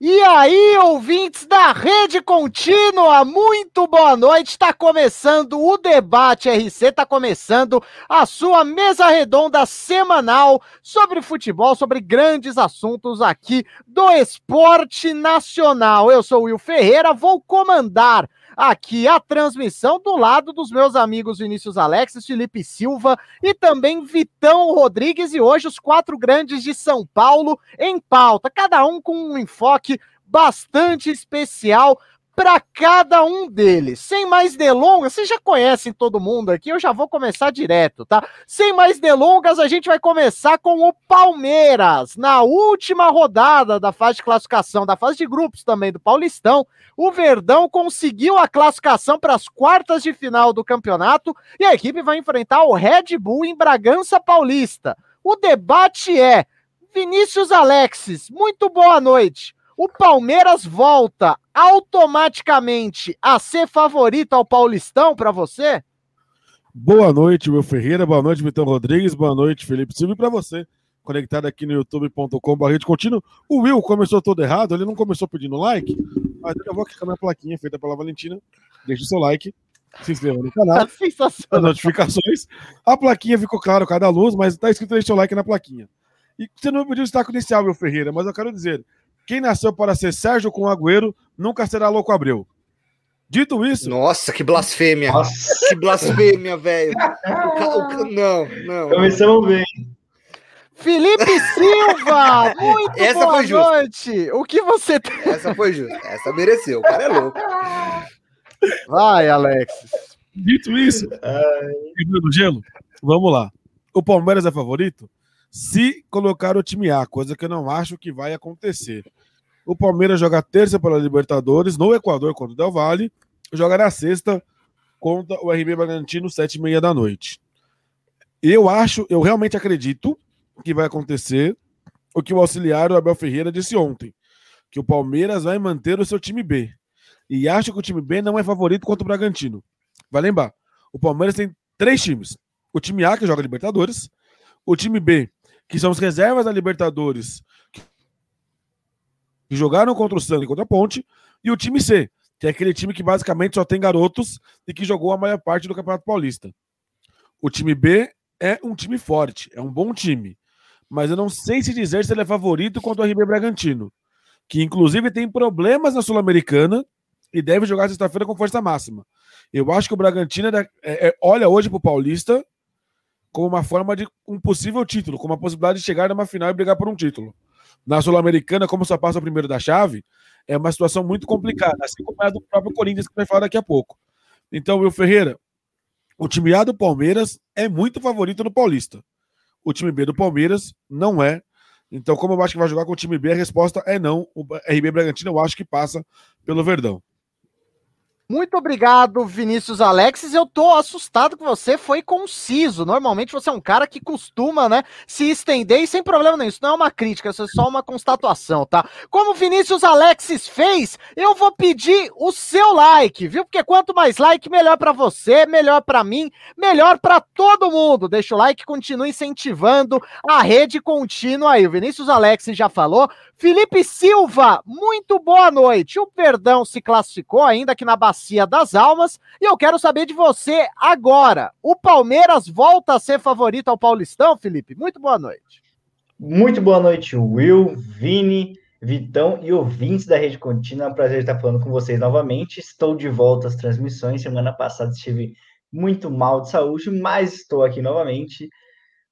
E aí, ouvintes da Rede Contínua, muito boa noite. Está começando o debate RC, está começando a sua mesa redonda semanal sobre futebol, sobre grandes assuntos aqui do esporte nacional. Eu sou o Will Ferreira, vou comandar aqui a transmissão do lado dos meus amigos Vinícius Alexis, Felipe Silva e também Vitão Rodrigues. E hoje os quatro grandes de São Paulo em pauta, cada um com um enfoque bastante especial para cada um deles. Sem mais delongas, vocês já conhecem todo mundo aqui, eu já vou começar direto, tá? Sem mais delongas, a gente vai começar com o Palmeiras. Na última rodada da fase de classificação, da fase de grupos também do Paulistão, o Verdão conseguiu a classificação para as quartas de final do campeonato e a equipe vai enfrentar o Red Bull em Bragança Paulista. O debate é Vinícius Alexis, muito boa noite. O Palmeiras volta automaticamente a ser favorito ao Paulistão para você? Boa noite, Will Ferreira. Boa noite, Vitão Rodrigues. Boa noite, Felipe Silva. E para você, conectado aqui no youtube.com.br contínuo. O Will começou todo errado, ele não começou pedindo like, mas eu vou clicar na plaquinha feita pela Valentina. Deixe o seu like, se inscreva no canal, as notificações. A plaquinha ficou claro, cada luz, mas está escrito deixe o like na plaquinha. E você não pediu o destaque inicial, Will Ferreira, mas eu quero dizer, quem nasceu para ser Sérgio com Agüero nunca será Louco Abreu. Dito isso. Nossa, que blasfêmia! Nossa. Que blasfêmia, velho! Não, não. Começamos bem. Felipe Silva! Muito Essa boa foi noite! O que você tem? Essa foi justa. Essa mereceu. O cara é louco. Vai, Alexis. Dito isso, do gelo, vamos lá. O Palmeiras é favorito? Se colocar o time A, coisa que eu não acho que vai acontecer. O Palmeiras joga terça pela Libertadores no Equador contra o Del Valle, joga na sexta contra o RB Bragantino, sete e meia da noite. Eu acho, eu realmente acredito que vai acontecer o que o auxiliar o Abel Ferreira disse ontem, que o Palmeiras vai manter o seu time B. E acho que o time B não é favorito contra o Bragantino. Vai lembrar, o Palmeiras tem três times. O time A, que joga Libertadores, o time B, que são as reservas da Libertadores, que jogaram contra o Santos e contra a Ponte, e o time C, que é aquele time que basicamente só tem garotos e que jogou a maior parte do Campeonato Paulista. O time B é um time forte, é um bom time, mas eu não sei se dizer se ele é favorito contra o RB Bragantino, que inclusive tem problemas na Sul-Americana e deve jogar sexta-feira com força máxima. Eu acho que o Bragantino é, é, olha hoje para o Paulista como uma forma de um possível título, como a possibilidade de chegar numa final e brigar por um título. Na Sul-Americana, como só passa o primeiro da chave, é uma situação muito complicada, assim como é a do próprio Corinthians, que vai falar daqui a pouco. Então, Will Ferreira, o time A do Palmeiras é muito favorito no Paulista. O time B do Palmeiras não é. Então, como eu acho que vai jogar com o time B, a resposta é não. O RB Bragantino eu acho que passa pelo Verdão. Muito obrigado, Vinícius Alexis. Eu tô assustado que você foi conciso. Normalmente você é um cara que costuma, né, se estender e sem problema nenhum. Isso não é uma crítica, isso é só uma constatação, tá? Como Vinícius Alexis fez, eu vou pedir o seu like, viu? Porque quanto mais like, melhor para você, melhor para mim, melhor para todo mundo. Deixa o like, continue incentivando a rede contínua aí. O Vinícius Alexis já falou. Felipe Silva, muito boa noite. O Perdão se classificou ainda aqui na Bacia das Almas e eu quero saber de você agora. O Palmeiras volta a ser favorito ao Paulistão, Felipe? Muito boa noite. Muito boa noite, Will, Vini, Vitão e ouvintes da Rede Contínua. É um prazer estar falando com vocês novamente. Estou de volta às transmissões. Semana passada estive muito mal de saúde, mas estou aqui novamente.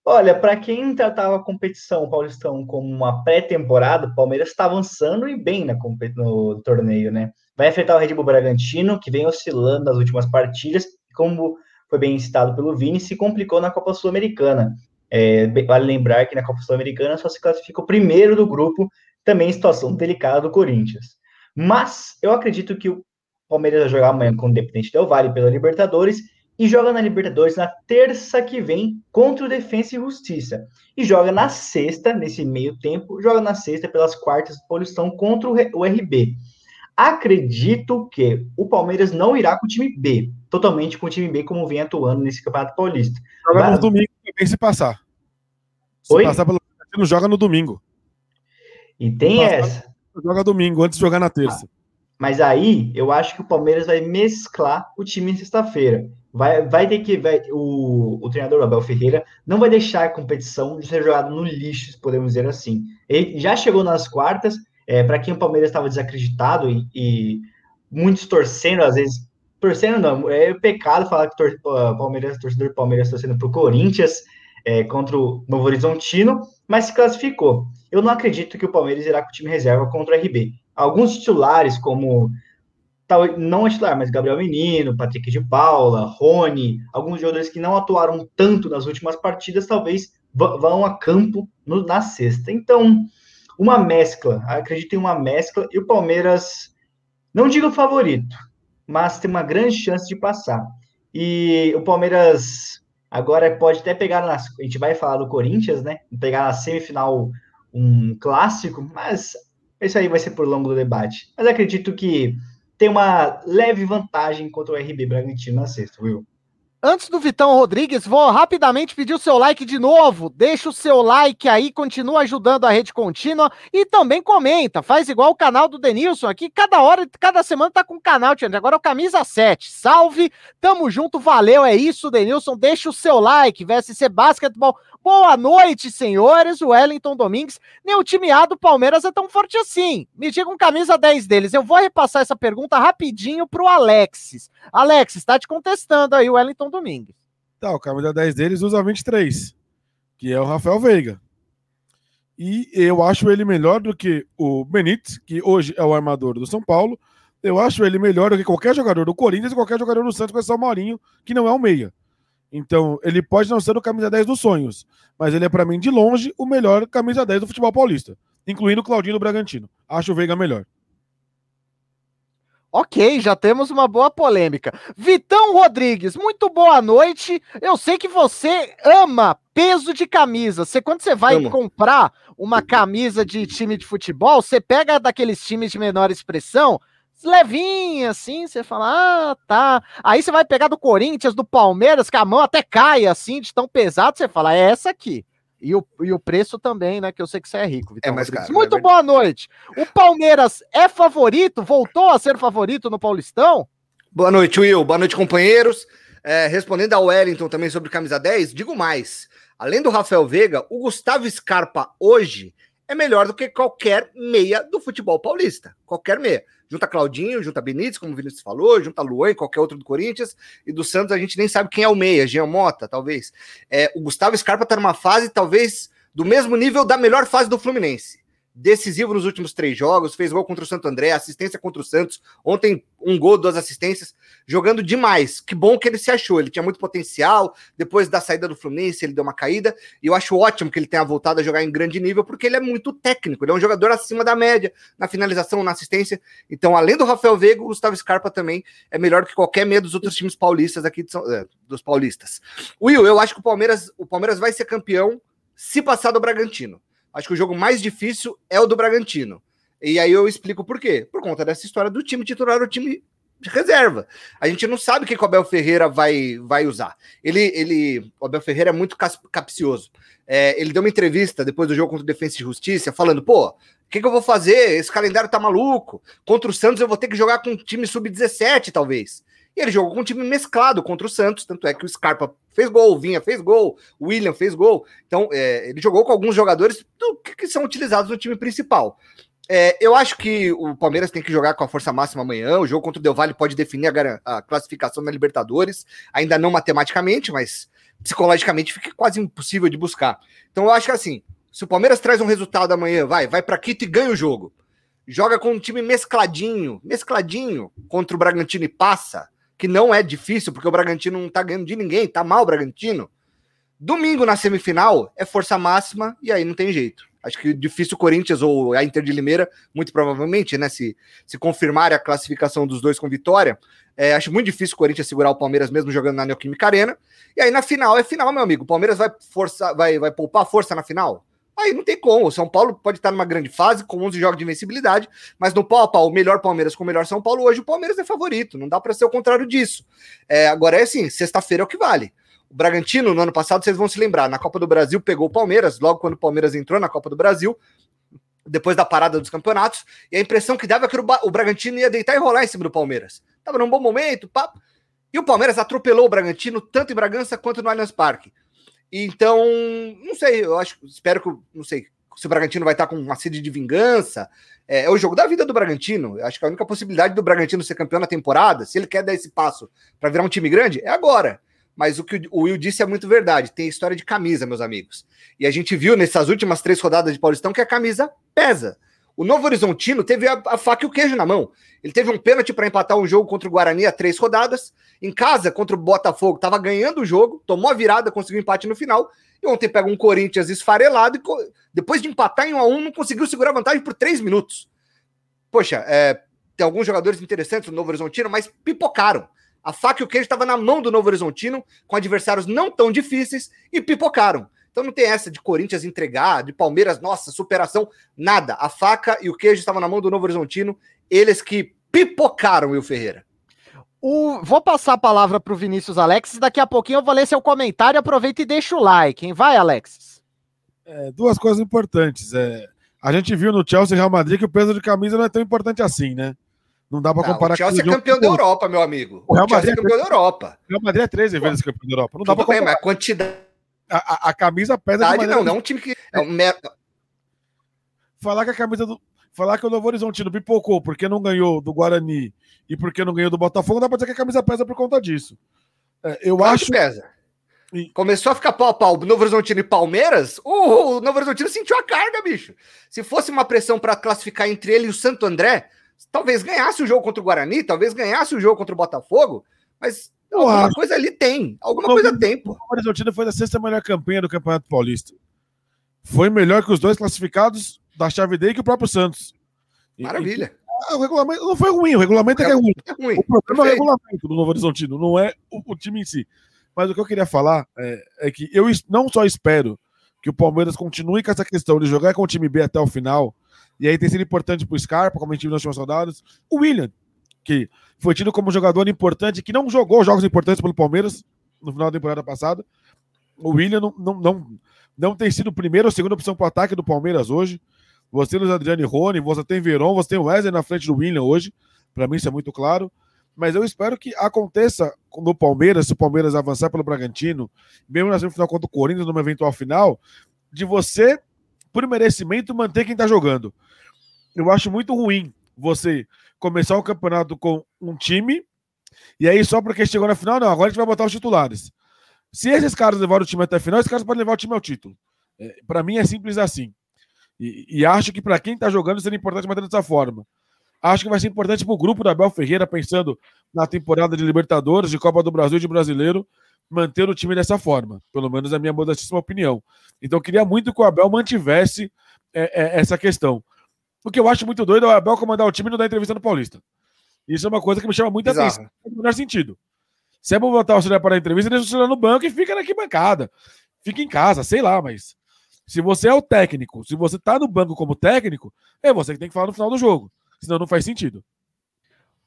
Olha, para quem tratava a competição Paulistão como uma pré-temporada, o Palmeiras está avançando e bem na, no torneio, né? Vai enfrentar o Red Bull Bragantino, que vem oscilando nas últimas partidas, como foi bem citado pelo Vini, se complicou na Copa Sul-Americana. É, vale lembrar que na Copa Sul-Americana só se classifica o primeiro do grupo, também situação delicada do Corinthians. Mas eu acredito que o Palmeiras vai jogar amanhã com o Independente Del Vale pela Libertadores e joga na Libertadores na terça que vem contra o Defensa e Justiça. E joga na sexta, nesse meio tempo, joga na sexta pelas quartas do Paulistão contra o RB. Acredito que o Palmeiras não irá com o time B, totalmente com o time B como vem atuando nesse Campeonato Paulista. Joga Mas... no domingo também se passar. Se Oi? passar pelo não joga no domingo. E tem essa. joga domingo, antes de jogar na terça. Mas aí eu acho que o Palmeiras vai mesclar o time em sexta-feira. Vai, vai ter que. Vai, o, o treinador Abel Ferreira não vai deixar a competição de ser jogada no lixo, podemos dizer assim. Ele já chegou nas quartas, é, para quem o Palmeiras estava desacreditado e, e, muitos torcendo, às vezes. Torcendo não, é pecado falar que tor, Palmeiras, torcedor do Palmeiras torcendo para o Corinthians é, contra o Novo Horizontino, mas se classificou. Eu não acredito que o Palmeiras irá com o time reserva contra o RB. Alguns titulares, como tal, não é titular, mas Gabriel Menino, Patrick de Paula, Rony, alguns jogadores que não atuaram tanto nas últimas partidas, talvez vão a campo no, na sexta. Então, uma mescla, acredito em uma mescla, e o Palmeiras, não digo favorito, mas tem uma grande chance de passar. E o Palmeiras agora pode até pegar, nas, a gente vai falar do Corinthians, né? Pegar na semifinal um clássico, mas isso aí vai ser por longo do debate. Mas acredito que tem uma leve vantagem contra o RB Bragantino na sexta, viu? Antes do Vitão Rodrigues, vou rapidamente pedir o seu like de novo. Deixa o seu like aí, continua ajudando a rede contínua e também comenta. Faz igual o canal do Denilson aqui. Cada hora, cada semana tá com um canal, Tiago. Agora é o Camisa 7. Salve, tamo junto, valeu. É isso, Denilson. Deixa o seu like. VSC Basketball Boa noite, senhores. Wellington Domingues. Nem o time A do Palmeiras é tão forte assim. Me diga um camisa 10 deles. Eu vou repassar essa pergunta rapidinho pro Alexis. Alexis, está te contestando aí o Wellington Domingues. Tá, o camisa 10 deles usa 23, que é o Rafael Veiga. E eu acho ele melhor do que o Benítez, que hoje é o armador do São Paulo. Eu acho ele melhor do que qualquer jogador do Corinthians e qualquer jogador do Santos, com esse Maurinho, que não é o meia. Então, ele pode não ser o camisa 10 dos sonhos, mas ele é, para mim, de longe, o melhor camisa 10 do futebol paulista, incluindo o Claudinho do Bragantino. Acho o Veiga melhor. Ok, já temos uma boa polêmica. Vitão Rodrigues, muito boa noite. Eu sei que você ama peso de camisa. Você, quando você vai Amo. comprar uma camisa de time de futebol, você pega daqueles times de menor expressão, levinha, assim, você fala, ah, tá. Aí você vai pegar do Corinthians, do Palmeiras, que a mão até cai, assim, de tão pesado, você fala, é essa aqui. E o, e o preço também, né? Que eu sei que você é rico, Vitor. É mais caro, Muito é boa noite. O Palmeiras é favorito? Voltou a ser favorito no Paulistão? Boa noite, Will. Boa noite, companheiros. É, respondendo ao Wellington também sobre camisa 10, digo mais. Além do Rafael Veiga, o Gustavo Scarpa hoje é melhor do que qualquer meia do futebol paulista. Qualquer meia. Junta Claudinho, junta Benítez, como o Vinícius falou, junta Luan, qualquer outro do Corinthians, e do Santos a gente nem sabe quem é o meia, Jean Mota, talvez. É, o Gustavo Scarpa tá numa fase, talvez, do mesmo nível da melhor fase do Fluminense decisivo nos últimos três jogos, fez gol contra o Santo André, assistência contra o Santos, ontem um gol, duas assistências, jogando demais. Que bom que ele se achou, ele tinha muito potencial, depois da saída do Fluminense ele deu uma caída, e eu acho ótimo que ele tenha voltado a jogar em grande nível, porque ele é muito técnico, ele é um jogador acima da média, na finalização, na assistência, então além do Rafael Veiga, o Gustavo Scarpa também é melhor que qualquer meia dos outros times paulistas aqui, São, é, dos paulistas. Will, eu acho que o Palmeiras, o Palmeiras vai ser campeão se passar do Bragantino. Acho que o jogo mais difícil é o do Bragantino. E aí eu explico por quê. Por conta dessa história do time titular, o time de reserva. A gente não sabe o que o Abel Ferreira vai, vai usar. Ele, ele, o Abel Ferreira é muito capcioso. É, ele deu uma entrevista depois do jogo contra o Defensa e Justiça, falando: pô, o que, que, eu vou fazer? Esse calendário tá maluco. Contra o Santos eu vou ter que jogar com um time sub-17, talvez. E ele jogou com um time mesclado contra o Santos, tanto é que o Scarpa fez gol, o Vinha fez gol, o William fez gol. Então, é, ele jogou com alguns jogadores do, que, são utilizados no time principal. É, eu acho que o Palmeiras tem que jogar com a força máxima amanhã. O jogo contra o Del Valle pode definir a, a classificação na Libertadores, ainda não matematicamente, mas psicologicamente fica quase impossível de buscar. Então, eu acho que assim, se o Palmeiras traz um resultado amanhã, vai, vai para Quito e ganha o jogo. Joga com um time mescladinho, mescladinho contra o Bragantino e passa que não é difícil, porque o Bragantino não tá ganhando de ninguém, tá mal o Bragantino. Domingo na semifinal é força máxima e aí não tem jeito. Acho que difícil o Corinthians ou a Inter de Limeira, muito provavelmente, né? Se, se confirmar a classificação dos dois com vitória, é, acho muito difícil o Corinthians segurar o Palmeiras mesmo jogando na Neoquímica Arena. E aí na final é final, meu amigo. O Palmeiras vai força, vai, vai poupar força na final? Aí não tem como. O São Paulo pode estar numa grande fase, com 11 jogos de invencibilidade, mas no pau a pau, o melhor Palmeiras com o melhor São Paulo, hoje o Palmeiras é favorito. Não dá para ser o contrário disso. É, agora é assim: sexta-feira é o que vale. O Bragantino, no ano passado, vocês vão se lembrar, na Copa do Brasil pegou o Palmeiras, logo quando o Palmeiras entrou na Copa do Brasil. depois da parada dos campeonatos, e a impressão que dava é que o, Bragantino ia deitar e rolar em cima do Palmeiras. Tava num bom momento, papo. E o Palmeiras atropelou o Bragantino tanto em Bragança quanto no Allianz Parque. Então, não sei, eu acho, espero que, não sei, se o Bragantino vai estar com uma sede de vingança. É, é, o jogo da vida do Bragantino. Eu acho que a única possibilidade do Bragantino ser campeão na temporada, se ele quer dar esse passo para virar um time grande, é agora. Mas o que o Will disse é muito verdade. Tem história de camisa, meus amigos. E a gente viu nessas últimas três rodadas de Paulistão que a camisa pesa. O Novo Horizontino teve a, a faca e o queijo na mão. Ele teve um pênalti para empatar um jogo contra o Guarani a três rodadas. Em casa, contra o Botafogo, estava ganhando o jogo, tomou a virada, conseguiu empate no final. E ontem pega um Corinthians esfarelado e depois de empatar em 1 a 1 não conseguiu segurar a vantagem por três minutos. Poxa, é, tem alguns jogadores interessantes no Novo Horizontino, mas pipocaram. A faca e o queijo estava na mão do Novo Horizontino, com adversários não tão difíceis, e pipocaram. Então não tem essa de Corinthians entregar, de Palmeiras, nossa, superação, nada. A faca e o queijo estavam na mão do Novo Horizontino, eles que pipocaram, Will Ferreira. O... Vou passar a palavra para o Vinícius Alexis, daqui a pouquinho eu vou ler seu comentário, aproveita e deixa o like, hein? Vai, Alexis. É, duas coisas importantes. É, a gente viu no Chelsea e Real Madrid que o peso de camisa não é tão importante assim, né? Não dá para comparar o Chelsea é campeão da Europa, meu amigo. O Real Madrid é campeão da Europa. O Real Madrid é 13 vezes campeão da Europa. Não dá para comparar. Bem, mas a quantidade a, a, camisa pesa de maneira... Não, não é um time que... É um mer... Falar que a camisa do... Falar que o Novo Horizontino pipocou porque não ganhou do Guarani e porque não ganhou do Botafogo, dá pra dizer que a camisa pesa por conta disso. É, eu claro acho... pesa. E... Começou a ficar pau a pau Novo Horizontino e Palmeiras, o, o Novo Horizontino sentiu a carga, bicho. Se fosse uma pressão para classificar entre ele e o Santo André, talvez ganhasse o jogo contra o Guarani, talvez ganhasse o jogo contra o Botafogo, mas alguma coisa ali tem. Alguma coisa tem, pô. O Horizontino foi a sexta melhor campanha do Campeonato Paulista. Foi melhor que os dois classificados da chave D que o próprio Santos. Maravilha. E, o regulamento não foi ruim, o regulamento é, é, ruim. É ruim. O problema é o regulamento do Novo Horizontino, não é o, o, time em si. Mas o que eu queria falar é, é, que eu não só espero que o Palmeiras continue com essa questão de jogar com o time B até o final, e aí tem sido importante pro Scarpa, como a gente viu nas últimas rodadas, o William, que foi tido como jogador importante, que não jogou jogos importantes pelo Palmeiras no final da temporada passada. O William não, não, não, não tem sido primeira ou segunda opção para o ataque do Palmeiras hoje. Você tem Adriano e Rony, você tem Verón, você tem Wesley na frente do William hoje. Para mim isso é muito claro. Mas eu espero que aconteça no Palmeiras, se o Palmeiras avançar pelo Bragantino, mesmo na final contra o Corinthians, numa eventual final, de você, por merecimento, manter quem está jogando. Eu acho muito ruim você começar o campeonato com um time, e aí só porque chegou na final, não, agora a gente vai botar os titulares. Se esses caras levaram o time até a final, esses caras podem levar o time ao título. É, para mim é simples assim. E, e acho que para quem está jogando seria importante manter dessa forma. Acho que vai ser importante para o grupo da Abel Ferreira, pensando na temporada de Libertadores, de Copa do Brasil e de Brasileiro, manter o time dessa forma. Pelo menos é a minha modestíssima opinião. Então, queria muito que o Abel mantivesse é, é, essa questão. O que eu acho muito doido é o Abel comandar o time e não dar entrevista no Paulista. Isso é uma coisa que me chama muita atenção. Não menor sentido. Se é pra botar o auxiliar para a entrevista, deixa o auxiliar no banco e fica na bancada. Fica em casa, sei lá, mas. Se você é o técnico, se você tá no banco como técnico, é você que tem que falar no final do jogo. Senão não faz sentido.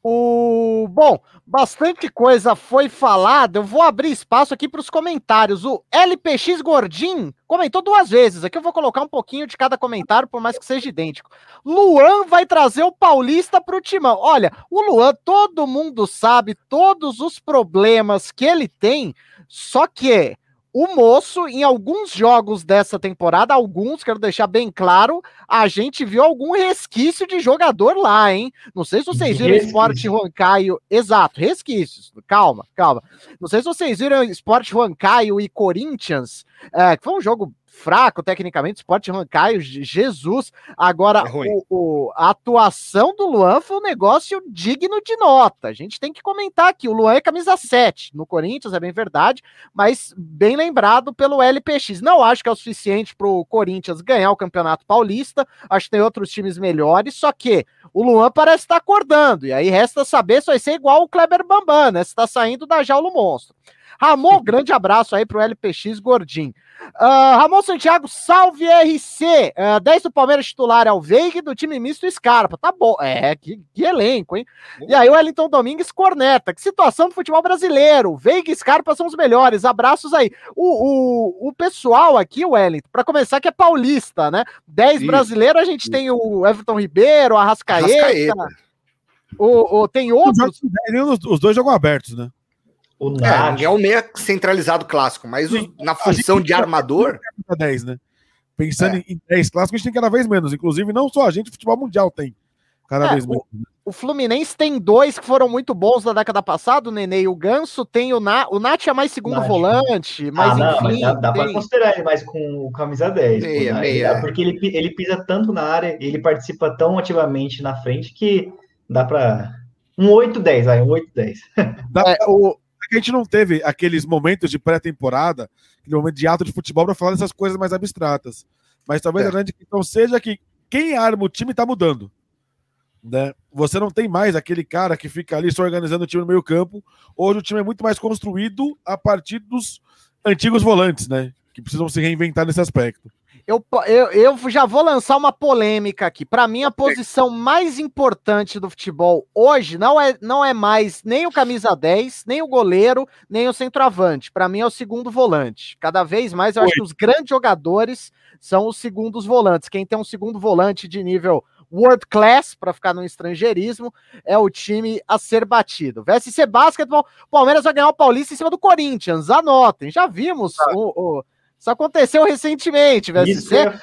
O bom, bastante coisa foi falada. Eu vou abrir espaço aqui para os comentários. O LPX Gordin comentou duas vezes. Aqui eu vou colocar um pouquinho de cada comentário, por mais que seja idêntico. Luan vai trazer o Paulista para o timão. Olha, o Luan, todo mundo sabe todos os problemas que ele tem, só que o moço, em alguns jogos dessa temporada, alguns, quero deixar bem claro, a gente viu algum resquício de jogador lá, hein? Não sei se vocês viram o Sport Huancaio. Exato, resquícios. Calma, calma. Não sei se vocês viram Sport Huancaio e Corinthians, é, que foi um jogo fraco tecnicamente, Sport Rancaio, Jesus. Agora, é o, o, a atuação do Luan foi um negócio digno de nota. A gente tem que comentar aqui. O Luan é camisa 7 no Corinthians, é bem verdade, mas bem lembrado pelo LPX. Não acho que é o suficiente para o Corinthians ganhar o Campeonato Paulista. Acho que tem outros times melhores, só que o Luan parece estar acordando. E aí resta saber se vai ser igual o Kleber Bambam, né? Se está saindo da jaula monstro. Ramon, grande abraço aí pro LPX Gordinho. Uh, Ramon Santiago, salve RC. Uh, 10 do Palmeiras titular é o Veig, do time misto Scarpa. Tá bom. É, que, que elenco, hein? E aí o Wellington Domingues corneta. Que situação do futebol brasileiro. Veig e Scarpa são os melhores. Abraços aí. O, o, o pessoal aqui, Wellington, para começar, que é paulista, né? 10 brasileiro, a gente Isso. tem o Everton Ribeiro, a Arrascaeta. Arrascaeta. O, o, tem outros. Os dois jogam abertos, né? O é, é o meia centralizado clássico, mas o, na função de armador. 10, né? Pensando é. em 10 clássicos, a gente tem cada vez menos. Inclusive, não só a gente, o futebol mundial tem cada é, vez menos. O, o, Fluminense tem dois que foram muito bons na década passada, o Nenê e o Ganso. Tem o Nath. O Nath é mais segundo Nath. volante, mas ah, não, enfim. Mas dá, dá tem... pra considerar ele mais com o camisa 10. Meia, pô, meia. Porque ele, ele pisa tanto na área, ele participa tão ativamente na frente que dá pra. Um 8-10, vai, um 8-10. Dá, é, o, que a gente não teve aqueles momentos de pré-temporada, aquele momento de ato de futebol para falar dessas coisas mais abstratas. Mas talvez é. a grande questão seja que quem arma o time está mudando. Né? Você não tem mais aquele cara que fica ali só organizando o time no meio campo. Hoje o time é muito mais construído a partir dos antigos volantes, né? Que precisam se reinventar nesse aspecto. Eu, eu, eu já vou lançar uma polêmica aqui. Para mim, a posição mais importante do futebol hoje não é, não é mais nem o camisa 10, nem o goleiro, nem o centroavante. Para mim, é o segundo volante. Cada vez mais, eu Oi. acho que os grandes jogadores são os segundos volantes. Quem tem um segundo volante de nível world class, para ficar no estrangeirismo, é o time a ser batido. VSC Basketball, Palmeiras vai ganhar o Paulista em cima do Corinthians. Anotem, já vimos ah. o, o isso aconteceu recentemente, velho. Isso é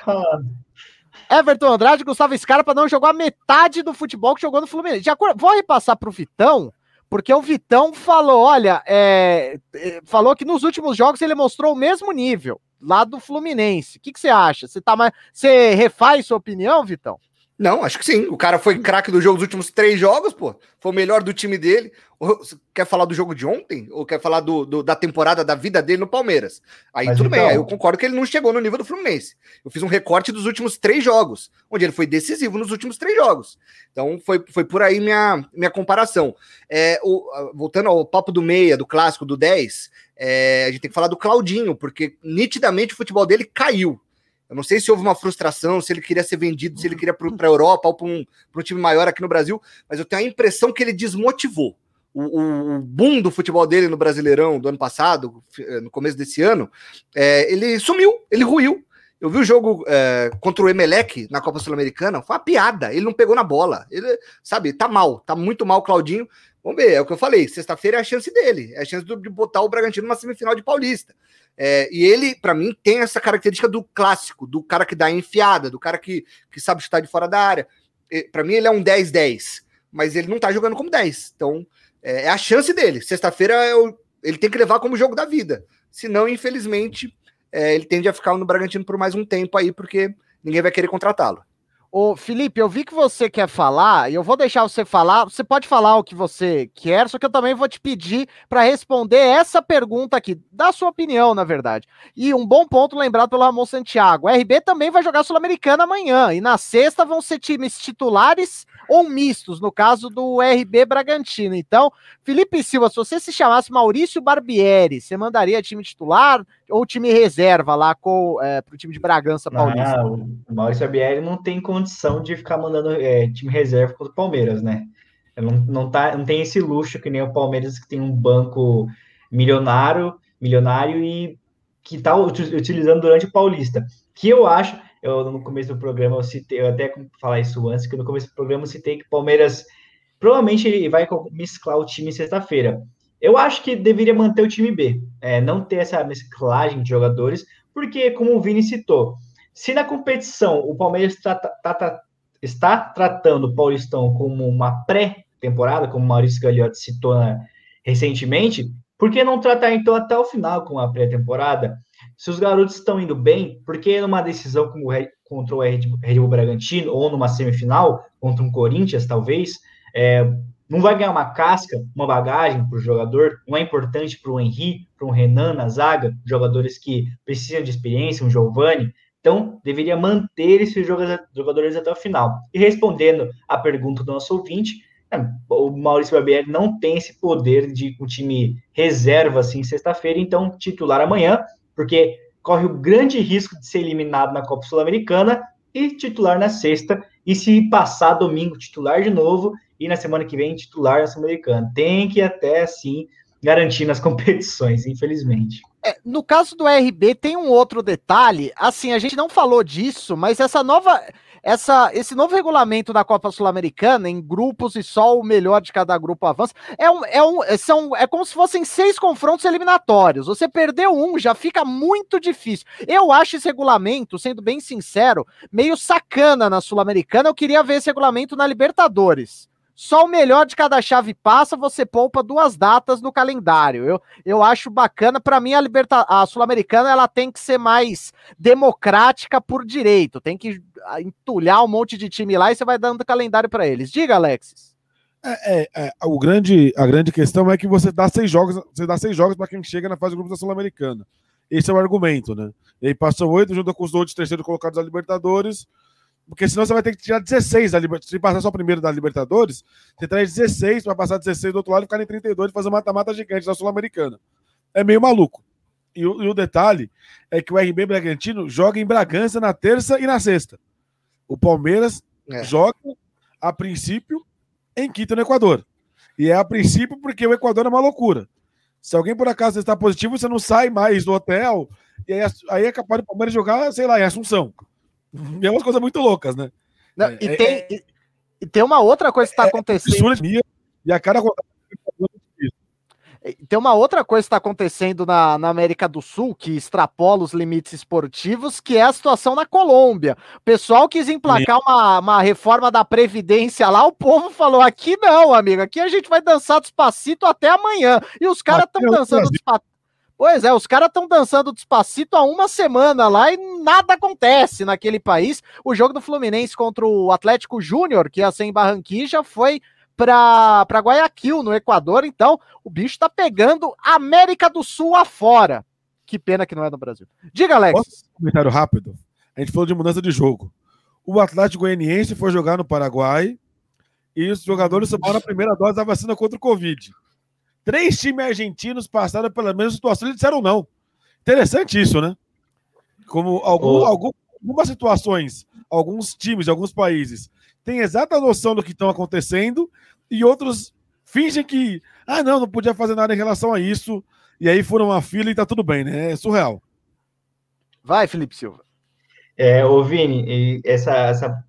Everton Andrade Gustavo Scarpa não jogou a metade do futebol que jogou no Fluminense. Já vou repassar para o Vitão, porque o Vitão falou: olha, é, é, falou que nos últimos jogos ele mostrou o mesmo nível lá do Fluminense. O que, que você acha? Você, tá mais... você refaz sua opinião, Vitão? Não, acho que sim. O cara foi craque do jogo dos últimos três jogos, pô. Foi o melhor do time dele. Quer falar do jogo de ontem? Ou quer falar do, do da temporada da vida dele no Palmeiras? Aí Mas tudo então... bem, aí eu concordo que ele não chegou no nível do Fluminense. Eu fiz um recorte dos últimos três jogos, onde ele foi decisivo nos últimos três jogos. Então foi, foi por aí minha, minha comparação. É, o, voltando ao papo do meia, do clássico, do 10, é, a gente tem que falar do Claudinho, porque nitidamente o futebol dele caiu. Eu não sei se houve uma frustração, se ele queria ser vendido, se ele queria para a Europa ou para um, um time maior aqui no Brasil, mas eu tenho a impressão que ele desmotivou. O, o, boom do futebol dele no Brasileirão do ano passado, eh, no começo desse ano, é, ele sumiu, ele ruiu. Eu vi o jogo é, contra o Emelec na Copa Sul-Americana, foi uma piada. Ele não pegou na bola. Ele, sabe, tá mal, tá muito mal, Claudinho. Vamos ver, é o que eu falei. Sexta-feira é a chance dele, é a chance de botar o Bragantino numa semifinal de Paulista. É, e ele, para mim, tem essa característica do clássico, do cara que dá enfiada, do cara que, que sabe chutar de fora da área. Para mim, ele é um 10-10, mas ele não tá jogando como 10. Então, é, é a chance dele. Sexta-feira ele tem que levar como jogo da vida. Senão, infelizmente, é, ele tende a ficar no Bragantino por mais um tempo aí, porque ninguém vai querer contratá-lo. Ô, Felipe, eu vi que você quer falar, e eu vou deixar você falar. Você pode falar o que você quer, só que eu também vou te pedir para responder essa pergunta aqui, da sua opinião, na verdade. E um bom ponto lembrado pelo Ramon Santiago: a RB também vai jogar Sul-Americana amanhã, e na sexta vão ser times titulares ou mistos, no caso do RB Bragantino. Então, Felipe Silva, se você se chamasse Maurício Barbieri, você mandaria time titular ou time reserva lá com, é, para o time de Bragança Paulista? Ah, o Maurício Barbieri não tem condição de ficar mandando é, time reserva contra o Palmeiras, né? Não, não, tá, não tem esse luxo que nem o Palmeiras, que tem um banco milionário, milionário e que está utilizando durante o Paulista. Que eu acho, eu no começo do programa eu citei, eu até falar isso antes, que no começo do programa eu citei que Palmeiras provavelmente ele vai mesclar o time sexta-feira. Eu acho que deveria manter o time B, é, não ter essa mesclagem de jogadores, porque, como o Vini citou, se na competição o Palmeiras trata, trata, está tratando o Paulistão como uma pré-temporada, como o Maurício Gagliotti citou na, recentemente, por que não tratar então até o final com a pré-temporada? Se os garotos estão indo bem, por que numa decisão como contra o Red Bull Bragantino, ou numa semifinal, contra um Corinthians, talvez, é, não vai ganhar uma casca, uma bagagem para o jogador, não é importante para o Henry, para o Renan na zaga, jogadores que precisam de experiência, um Giovani, então deveria manter esses jogadores até o final. E respondendo à pergunta do nosso ouvinte, o Maurício Barbieri não tem esse poder de um time reserva assim sexta-feira, então titular amanhã, porque corre o grande risco de ser eliminado na Copa Sul-Americana e titular na sexta, e se passar domingo titular de novo, e na semana que vem titular na Sul-Americana. Tem que até assim garantir nas competições, infelizmente. É, no caso do RB tem um outro detalhe, assim, a gente não falou disso, mas essa nova essa, esse novo regulamento da Copa Sul-Americana, em grupos e só o melhor de cada grupo avança, é, um, é, um, são, é como se fossem seis confrontos eliminatórios. Você perdeu um, já fica muito difícil. Eu acho esse regulamento, sendo bem sincero, meio sacana na Sul-Americana. Eu queria ver esse regulamento na Libertadores. Só o melhor de cada chave passa, você poupa duas datas no calendário. Eu, eu acho bacana. Para mim, a, Liberta a Sul-Americana ela tem que ser mais democrática por direito. Tem que ah, entulhar um monte de time lá e você vai dando calendário para eles. Diga, Alexis. É, é, é, o grande, a grande questão é que você dá seis jogos, você dá seis jogos para quem chega na fase de grupos da Sul-Americana. Esse é o argumento, né? E aí oito, junto com os outros terceiros colocados da Libertadores porque senão você vai ter que tirar 16 da Libertadores. Se passar só o primeiro da Libertadores, você traz 16 para passar 16 do outro lado e ficar em 32 e fazer uma mata-mata gigante da Sul-Americana. É meio maluco. E o, e o, detalhe é que o RB Bragantino joga em Bragança na terça e na sexta. O Palmeiras é. joga, a princípio, em Quito, no Equador. E é a princípio porque o Equador é uma loucura. Se alguém por acaso está positivo, você não sai mais do hotel. E aí, aí é capaz do Palmeiras jogar, sei lá, em Assunção. É umas coisas muito loucas, né? Não, e, é, tem, é, e, e, tem uma outra coisa que está é, acontecendo. E a cara tem uma outra coisa que está acontecendo na, na, América do Sul, que extrapola os limites esportivos, que é a situação na Colômbia. O pessoal quis emplacar uma, uma reforma da Previdência lá, o povo falou: aqui não, amigo, aqui a gente vai dançar despacito até amanhã. E os caras estão dançando despacito Pois é, os caras estão dançando despacito há uma semana lá e nada acontece naquele país. O jogo do Fluminense contra o Atlético Júnior, que ia ser em Barranquilla, foi para Guayaquil, no Equador. Então, o bicho tá pegando América do Sul afora. Que pena que não é no Brasil. Diga, Alex. Posso um comentário rápido? A gente falou de mudança de jogo. O Atlético Goianiense foi jogar no Paraguai e os jogadores tomaram a primeira dose da vacina contra o Covid. Três times argentinos passaram pela mesma situação e disseram não. Interessante isso, né? Como algum, oh. algum, algumas situações, alguns times, alguns países têm exata noção do que estão acontecendo e outros fingem que, ah, não, não podia fazer nada em relação a isso. E aí foram uma fila e tá tudo bem, né? É surreal. Vai, Felipe Silva. É, ô Vini, essa, essa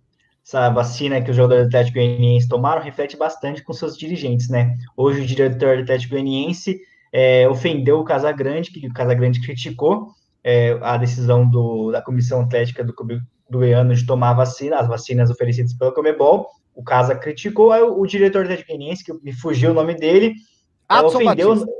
essa vacina que os jogadores do Atlético Goianiense tomaram reflete bastante com seus dirigentes, né? Hoje o diretor do Atlético Goianiense é, ofendeu o Casagrande, que o Casagrande criticou é, a decisão do, da Comissão Atlética do Clube do Goiano de tomar a vacina, as vacinas oferecidas pela Comebol. O Casa criticou, aí o, o diretor do Atlético Goianiense, que me fugiu o nome dele, Adson ofendeu Batista.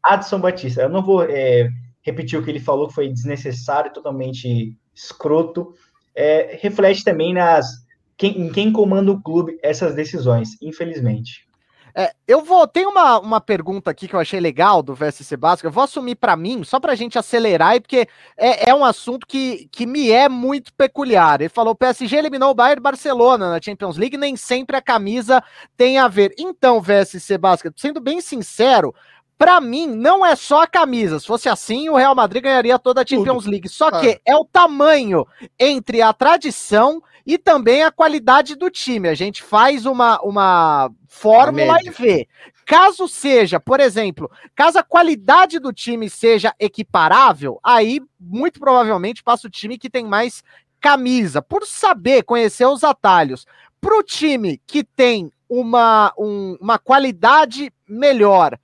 Adson Batista. Eu não vou é, repetir o que ele falou, que foi desnecessário, totalmente escroto. É, reflete também nas quem, em quem comanda o clube essas decisões, infelizmente. É, eu vou. Tem uma, uma pergunta aqui que eu achei legal do VSC Básico. Eu vou assumir para mim, só para a gente acelerar, porque é, é um assunto que, que me é muito peculiar. Ele falou: o PSG eliminou o Bayern Barcelona na Champions League, nem sempre a camisa tem a ver. Então, VSC Básico, sendo bem sincero, para mim, não é só a camisa. Se fosse assim, o Real Madrid ganharia toda a Champions League. Só que é o tamanho entre a tradição e também a qualidade do time. A gente faz uma, uma fórmula e vê. Caso seja, por exemplo, caso a qualidade do time seja equiparável, aí muito provavelmente passa o time que tem mais camisa, por saber conhecer os atalhos. Para o time que tem uma, um, uma qualidade melhor,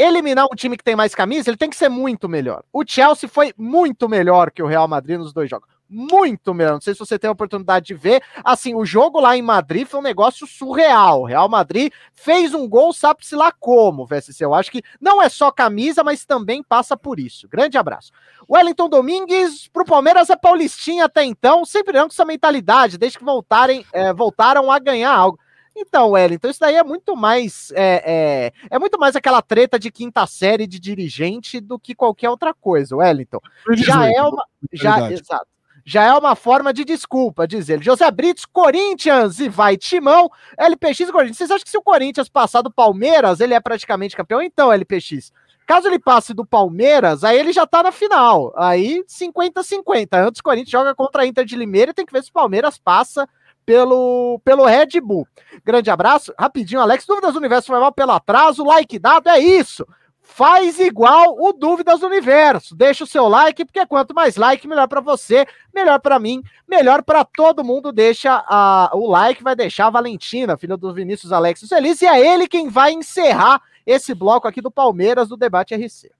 eliminar um time que tem mais camisa, ele tem que ser muito melhor. O Chelsea foi muito melhor que o Real Madrid nos dois jogos muito melhor. Não sei se você tem a oportunidade de ver. Assim, o jogo lá em Madrid foi um negócio surreal. Real Madrid fez um gol, sabe-se lá como, VSC. Eu acho que não é só camisa, mas também passa por isso. Grande abraço. Wellington Domingues, pro Palmeiras é Paulistinha até então, sempre não com essa mentalidade, desde que voltarem, é, voltaram a ganhar algo. Então, Wellington, isso daí é muito mais é, é, é, muito mais aquela treta de quinta série de dirigente do que qualquer outra coisa, Wellington. Já é uma. Já, exato já é uma forma de desculpa, diz ele. José Brits, Corinthians e vai Timão, LPX e Corinthians. Vocês acham que se o Corinthians passar do Palmeiras, ele é praticamente campeão? Então, LPX. Caso ele passe do Palmeiras, aí ele já tá na final. Aí 50-50. Antes o Corinthians joga contra a Inter de Limeira e tem que ver se o Palmeiras passa pelo, pelo Red Bull. Grande abraço. Rapidinho, Alex. Dúvidas do Universo foi mal pelo atraso. Like dado, é isso. Faz igual o Dúvidas do Universo. Deixa o seu like, porque quanto mais like, melhor para você, melhor para mim, melhor para todo mundo. Deixa a, o like, vai deixar a Valentina, filha do Vinícius Alex feliz, e é ele quem vai encerrar esse bloco aqui do Palmeiras do debate RC.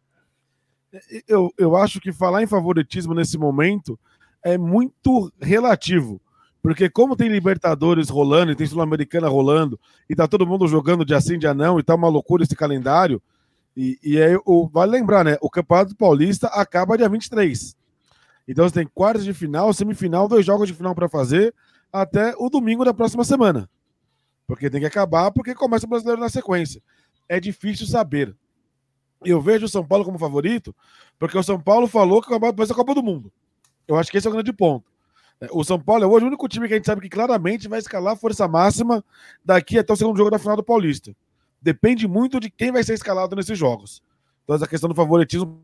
Eu, eu acho que falar em favoritismo nesse momento é muito relativo. Porque como tem Libertadores rolando e tem Sul-Americana rolando, e tá todo mundo jogando de assim, de não, e tá uma loucura esse calendário, e, e aí o, vale lembrar, né? O Campeonato Paulista acaba dia 23. Então você tem quartos de final, semifinal, dois jogos de final para fazer até o domingo da próxima semana. Porque tem que acabar, porque começa o brasileiro na sequência é difícil saber. Eu vejo o São Paulo como favorito, porque o São Paulo falou que vai ser a Copa do Mundo. Eu acho que esse é o grande ponto. É, o São Paulo é hoje o único time que a gente sabe que claramente vai escalar força máxima daqui até o segundo jogo da final do Paulista. Depende muito de quem vai ser escalado nesses jogos. Então, essa questão do favoritismo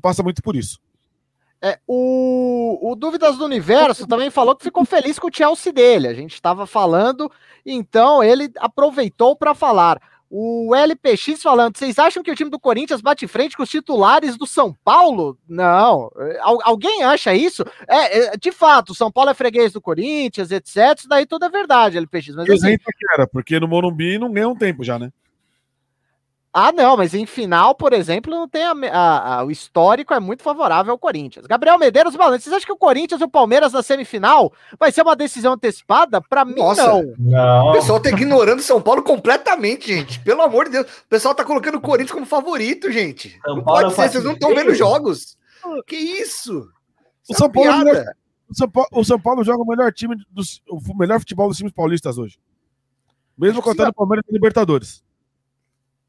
passa muito por isso. É, o, o, Dúvidas do Universo também falou que ficou feliz com o Chelsea dele. A gente estava falando, então ele aproveitou para falar. O LPX falando, vocês acham que o time do Corinthians bate frente com os titulares do São Paulo? Não. alguém acha isso? É, é, de fato, o São Paulo é freguês do Corinthians, etc. Isso daí tudo é verdade, LPX. Mas assim, era, porque no Morumbi não ganha um tempo já, né? Ah, não, mas em final, por exemplo, não tem a, a, a, o histórico é muito favorável ao Corinthians. Gabriel Medeiros, Balanço, vocês acham que o Corinthians e o Palmeiras na semifinal vai ser uma decisão antecipada? Para mim, Nossa, não. não. O pessoal tá ignorando São Paulo completamente, gente. Pelo amor de Deus. O pessoal tá colocando o Corinthians como favorito, gente. São não Paulo pode ser, vocês não estão vendo jogos. Que isso? O São, Paulo, é o São, Paulo, o São Paulo joga o melhor time dos, o melhor futebol dos times paulistas hoje. Mesmo contando o Palmeiras e Libertadores.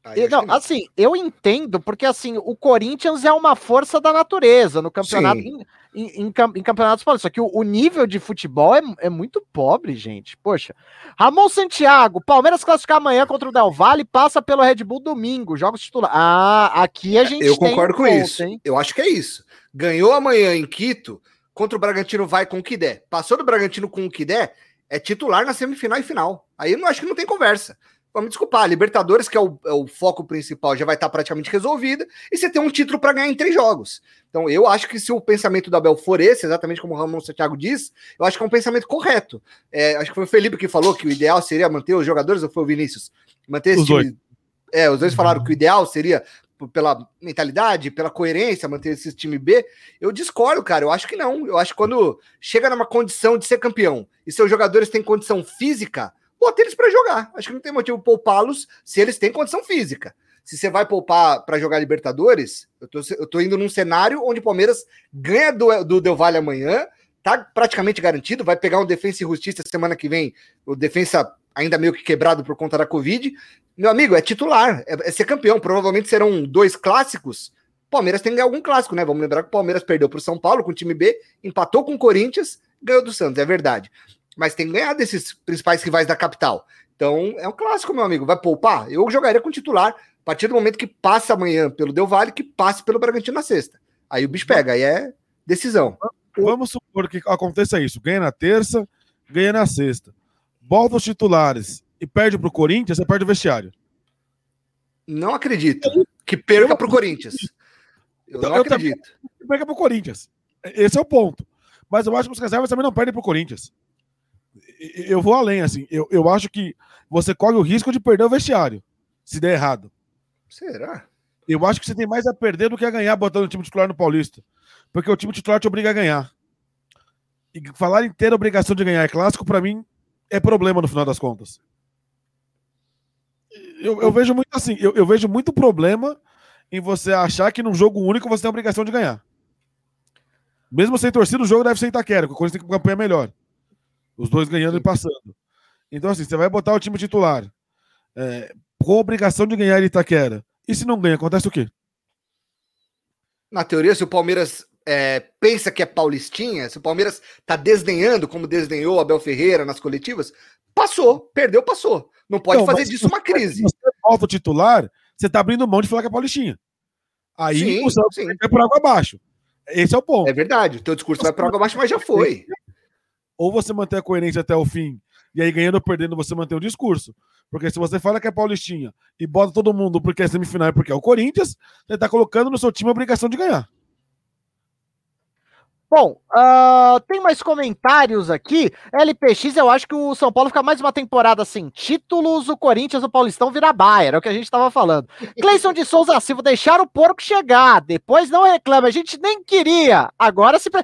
Aí, não, assim, eu entendo, porque assim, o Corinthians é uma força da natureza no campeonato, em, em, em, em, campeonatos paulistas. Só que o, o, nível de futebol é, é, muito pobre, gente. Poxa. Ramon Santiago, Palmeiras classificar amanhã contra o Del Valle, passa pelo Red Bull domingo, jogos titulares. Ah, aqui a é, gente Eu concordo com isso. Hein? Eu acho que é isso. Ganhou amanhã em Quito, contra o Bragantino vai com o que der. Passou do Bragantino com o que der, é titular na semifinal e final. Aí eu não acho que não tem conversa vamos desculpar, a Libertadores, que é o, é o, foco principal, já vai estar praticamente resolvida, e você tem um título para ganhar em três jogos. Então, eu acho que se o pensamento do Abel for esse, exatamente como o Ramon Santiago diz, eu acho que é um pensamento correto. É, acho que foi o Felipe que falou que o ideal seria manter os jogadores, ou foi o Vinícius? Manter esse os time. Dois. É, os dois falaram que o ideal seria pela mentalidade, pela coerência, manter esse time B. Eu discordo, cara. Eu acho que não. Eu acho que quando chega numa condição de ser campeão e seus jogadores têm condição física, bota eles para jogar. Acho que não tem motivo poupá-los se eles têm condição física. Se você vai poupar para jogar Libertadores, eu tô, eu tô indo num cenário onde o Palmeiras ganha do, do Del Valle amanhã, tá praticamente garantido, vai pegar um Defensa e Justiça semana que vem, o Defensa ainda meio que quebrado por conta da Covid. Meu amigo, é titular, é, é ser campeão. Provavelmente serão dois clássicos. Palmeiras tem que ganhar algum clássico, né? Vamos lembrar que o Palmeiras perdeu para o São Paulo com o time B, empatou com o Corinthians, ganhou do Santos, é verdade mas tem que ganhar desses principais rivais da capital. Então é um clássico, meu amigo. Vai poupar? Eu jogaria com titular a partir do momento que passa amanhã pelo Del Valle, que passe pelo Bragantino na sexta. Aí o bicho pega, aí é decisão. Vamos supor que aconteça isso: ganha na terça, ganha na sexta. Volta os titulares e perde para o Corinthians, você perde o vestiário. Não acredito que perca para o Corinthians. Eu não eu acredito. Perca para o Corinthians. Esse é o ponto. Mas eu acho que os reservas também não perdem para o Corinthians eu vou além, assim. Eu, eu acho que você corre o risco de perder o vestiário, se der errado. Será? Eu acho que você tem mais a perder do que a ganhar botando o time titular no Paulista. Porque o time titular te obriga a ganhar. E falar em ter a obrigação de ganhar é clássico, para mim, é problema no final das contas. Eu, eu vejo muito assim, eu, eu, vejo muito problema em você achar que num jogo único você tem a obrigação de ganhar. Mesmo sem torcida, o jogo deve ser Itaquera, porque o Corinthians tem que campanha melhor. Os dois ganhando e passando. Então, assim, você vai botar o time titular é, com obrigação de ganhar Itaquera. E se não ganha, acontece o quê? Na teoria, se o Palmeiras é, pensa que é paulistinha, se o Palmeiras tá desdenhando, como desdenhou Abel Ferreira nas coletivas, passou, perdeu, passou. Não pode Não, fazer disso uma crise. Se você volta o titular, você tá abrindo mão de falar que é paulistinha. Aí Sim, o Santos sim. vai por água abaixo. Esse é o ponto. É verdade, o teu discurso vai para água abaixo, mas já foi. Ou você mantém a coerência até o fim, e aí ganhando ou perdendo você mantém o discurso. Porque se você fala que é paulistinha e bota todo mundo porque é semifinal e porque é o Corinthians, você tá colocando no seu time a obrigação de ganhar. Bom, ah, tem mais comentários aqui. LPX, eu acho que o São Paulo fica mais uma temporada sem títulos, o Corinthians, o Paulistão vira Bayern, é o que a gente tava falando. Cleison de Souza Silva, deixar o porco chegar, depois não reclama, a gente nem queria, agora se... pre-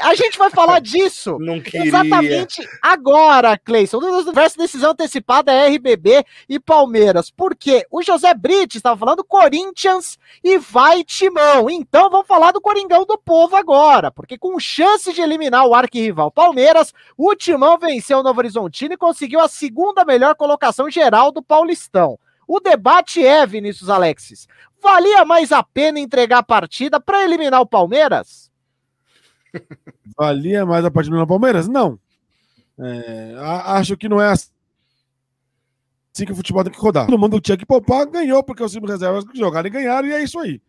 A gente vai falar disso. Não queria. Exatamente agora, Cleison. Verso decisão antecipada é RBB e Palmeiras. Por quê? O José Brite estava falando Corinthians e vai Timão. Então vamos falar do Coringão do Povo agora, porque com chance de eliminar o arquirrival Palmeiras, o Timão venceu o Novo Horizontino e conseguiu a segunda melhor colocação geral do Paulistão. O debate é, Vinícius Alexis, valia mais a pena entregar a partida para eliminar o Palmeiras? Valia mais a partida do Palmeiras? Não. É, acho que não é assim que o futebol tem que rodar. Todo mundo tinha que poupar, ganhou, porque os times reservas jogaram e ganharam, e é isso aí.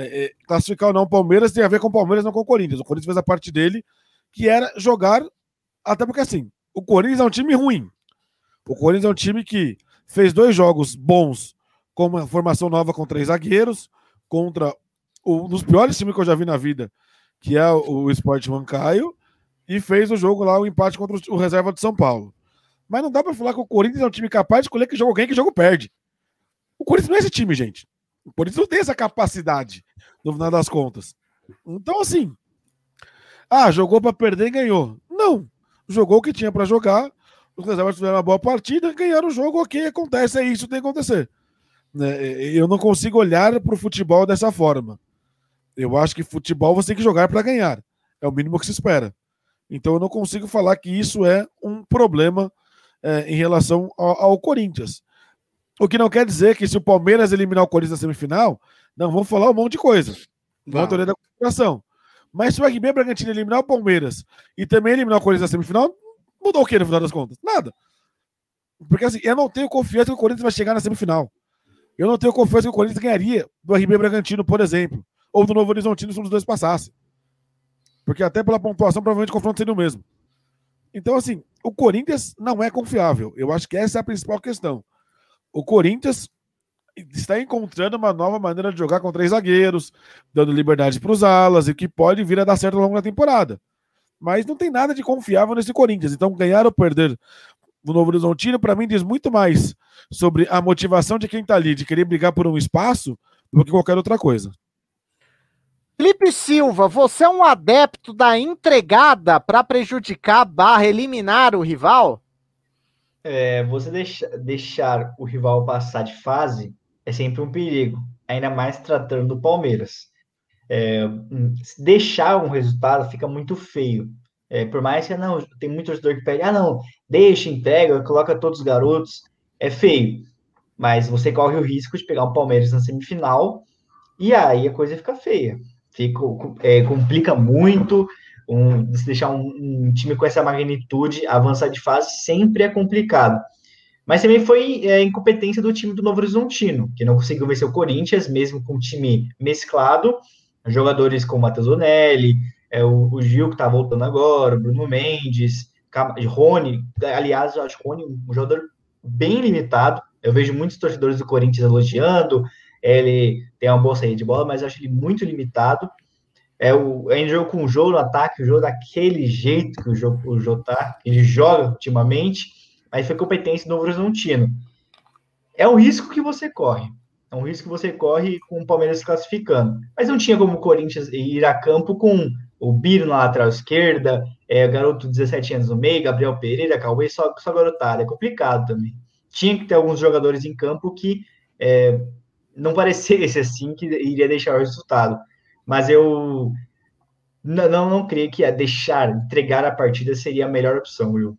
É, é, classificar ou não o Palmeiras tem a ver com o Palmeiras, não com o Corinthians. O Corinthians fez a parte dele, que era jogar, até porque assim, o Corinthians é um time ruim. O Corinthians é um time que fez dois jogos bons com uma formação nova com três zagueiros, contra um dos piores times que eu já vi na vida, que é o, Sport Mancaio, e fez o jogo lá, o empate contra o, reserva de São Paulo. Mas não dá pra falar que o Corinthians é um time capaz de escolher que jogo ganha que jogo perde. O Corinthians não é esse time, gente. O Corinthians não tem essa capacidade, no final das contas. Então, assim. Ah, jogou pra perder e ganhou. Não. Jogou o que tinha pra jogar. Os reservas fizeram uma boa partida, ganharam o jogo, ok, acontece, é isso tem que acontecer. Né, Eu não consigo olhar pro futebol dessa forma. Eu acho que futebol você tem que jogar para ganhar. É o mínimo que se espera. Então eu não consigo falar que isso é um problema é, em relação ao, ao Corinthians. O que não quer dizer que se o Palmeiras eliminar o Corinthians na semifinal, não vamos falar um monte de coisa. Vamos. teoria da conspiração. Mas se o RB Bragantino eliminar o Palmeiras e também eliminar o Corinthians na semifinal, mudou o que no final das contas? Nada. Porque assim, eu não tenho confiança que o Corinthians vai chegar na semifinal. Eu não tenho confiança que o Corinthians ganharia do RB Bragantino, por exemplo, ou do Novo Horizontino se um dos dois passasse. Porque até pela pontuação, provavelmente o confronto seria o mesmo. Então, assim, o Corinthians não é confiável. Eu acho que essa é a principal questão. O Corinthians está encontrando uma nova maneira de jogar com três zagueiros, dando liberdade para os alas e que pode vir a dar certo ao longo da temporada. Mas não tem nada de confiável nesse Corinthians. Então, ganhar ou perder no Novo Horizontino, para mim, diz muito mais sobre a motivação de quem está ali, de querer brigar por um espaço, do que qualquer outra coisa. Felipe Silva, você é um adepto da entregada para prejudicar barra eliminar o rival? É, você deixa- deixar o rival passar de fase é sempre um perigo, ainda mais tratando do Palmeiras. É, deixar um resultado fica muito feio. É, por mais que não, tem muito torcedor que pede, ah, não, deixa, entrega, coloca todos os garotos, é feio. Mas você corre o risco de pegar o Palmeiras na semifinal e aí a coisa fica feia. Fica, é, complica muito. Um, se deixar um, um time com essa magnitude avançar de fase sempre é complicado. Mas também foi é, incompetência do time do Novo Horizontino, que não conseguiu vencer o Corinthians, mesmo com o time mesclado. Jogadores como Matheus Onelli, é, o, o Gil, que está voltando agora, Bruno Mendes, Rony. Aliás, eu acho Rony um jogador bem limitado. Eu vejo muitos torcedores do Corinthians elogiando. Ele tem uma boa saída de bola, mas acho ele muito limitado. É o ainda jogo com o jogo no ataque, o jogo daquele jeito que o jogo tá, ele joga ultimamente, mas foi competência do Novo Horizontino. É um risco que você corre. É um risco que você corre com o Palmeiras se classificando. Mas não tinha como o Corinthians ir a campo com o Biro na lateral esquerda, é, garoto de 17 anos no meio, Gabriel Pereira, Cauê, só, só garotada. É complicado também. Tinha que ter alguns jogadores em campo que é, não parecesse assim que iria deixar o resultado. Mas eu não, não, não creio que deixar, entregar a partida seria a melhor opção, Will.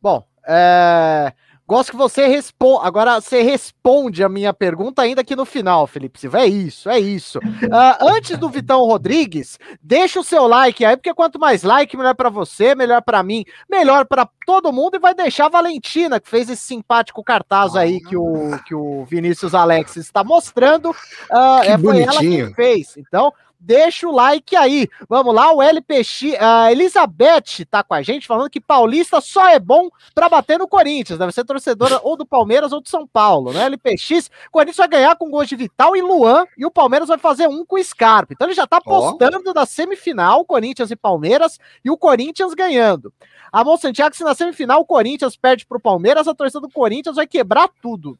Bom, é, Gosto que você responda. Agora você responde a minha pergunta ainda aqui no final, Felipe Silva. É isso, é isso. Uh, antes do Vitão Rodrigues, deixa o seu like aí, porque quanto mais like, melhor para você, melhor para mim, melhor para todo mundo e vai deixar a Valentina, que fez esse simpático cartaz aí que o, que o Vinícius Alex está mostrando. Uh, é, foi ela que fez. Então, deixa o like aí. Vamos lá, o LPX, a Elizabeth tá com a gente falando que Paulista só é bom para bater no Corinthians. Deve ser torcedora ou do Palmeiras ou do São Paulo, né? LPX, o Corinthians vai ganhar com gols de Vital e Luan e o Palmeiras vai fazer um com o Scarpa. Então ele já tá postando oh. da semifinal, Corinthians e Palmeiras, e o Corinthians ganhando. Amon Santiago, se na semifinal o Corinthians perde pro Palmeiras, a torcida do Corinthians vai quebrar tudo.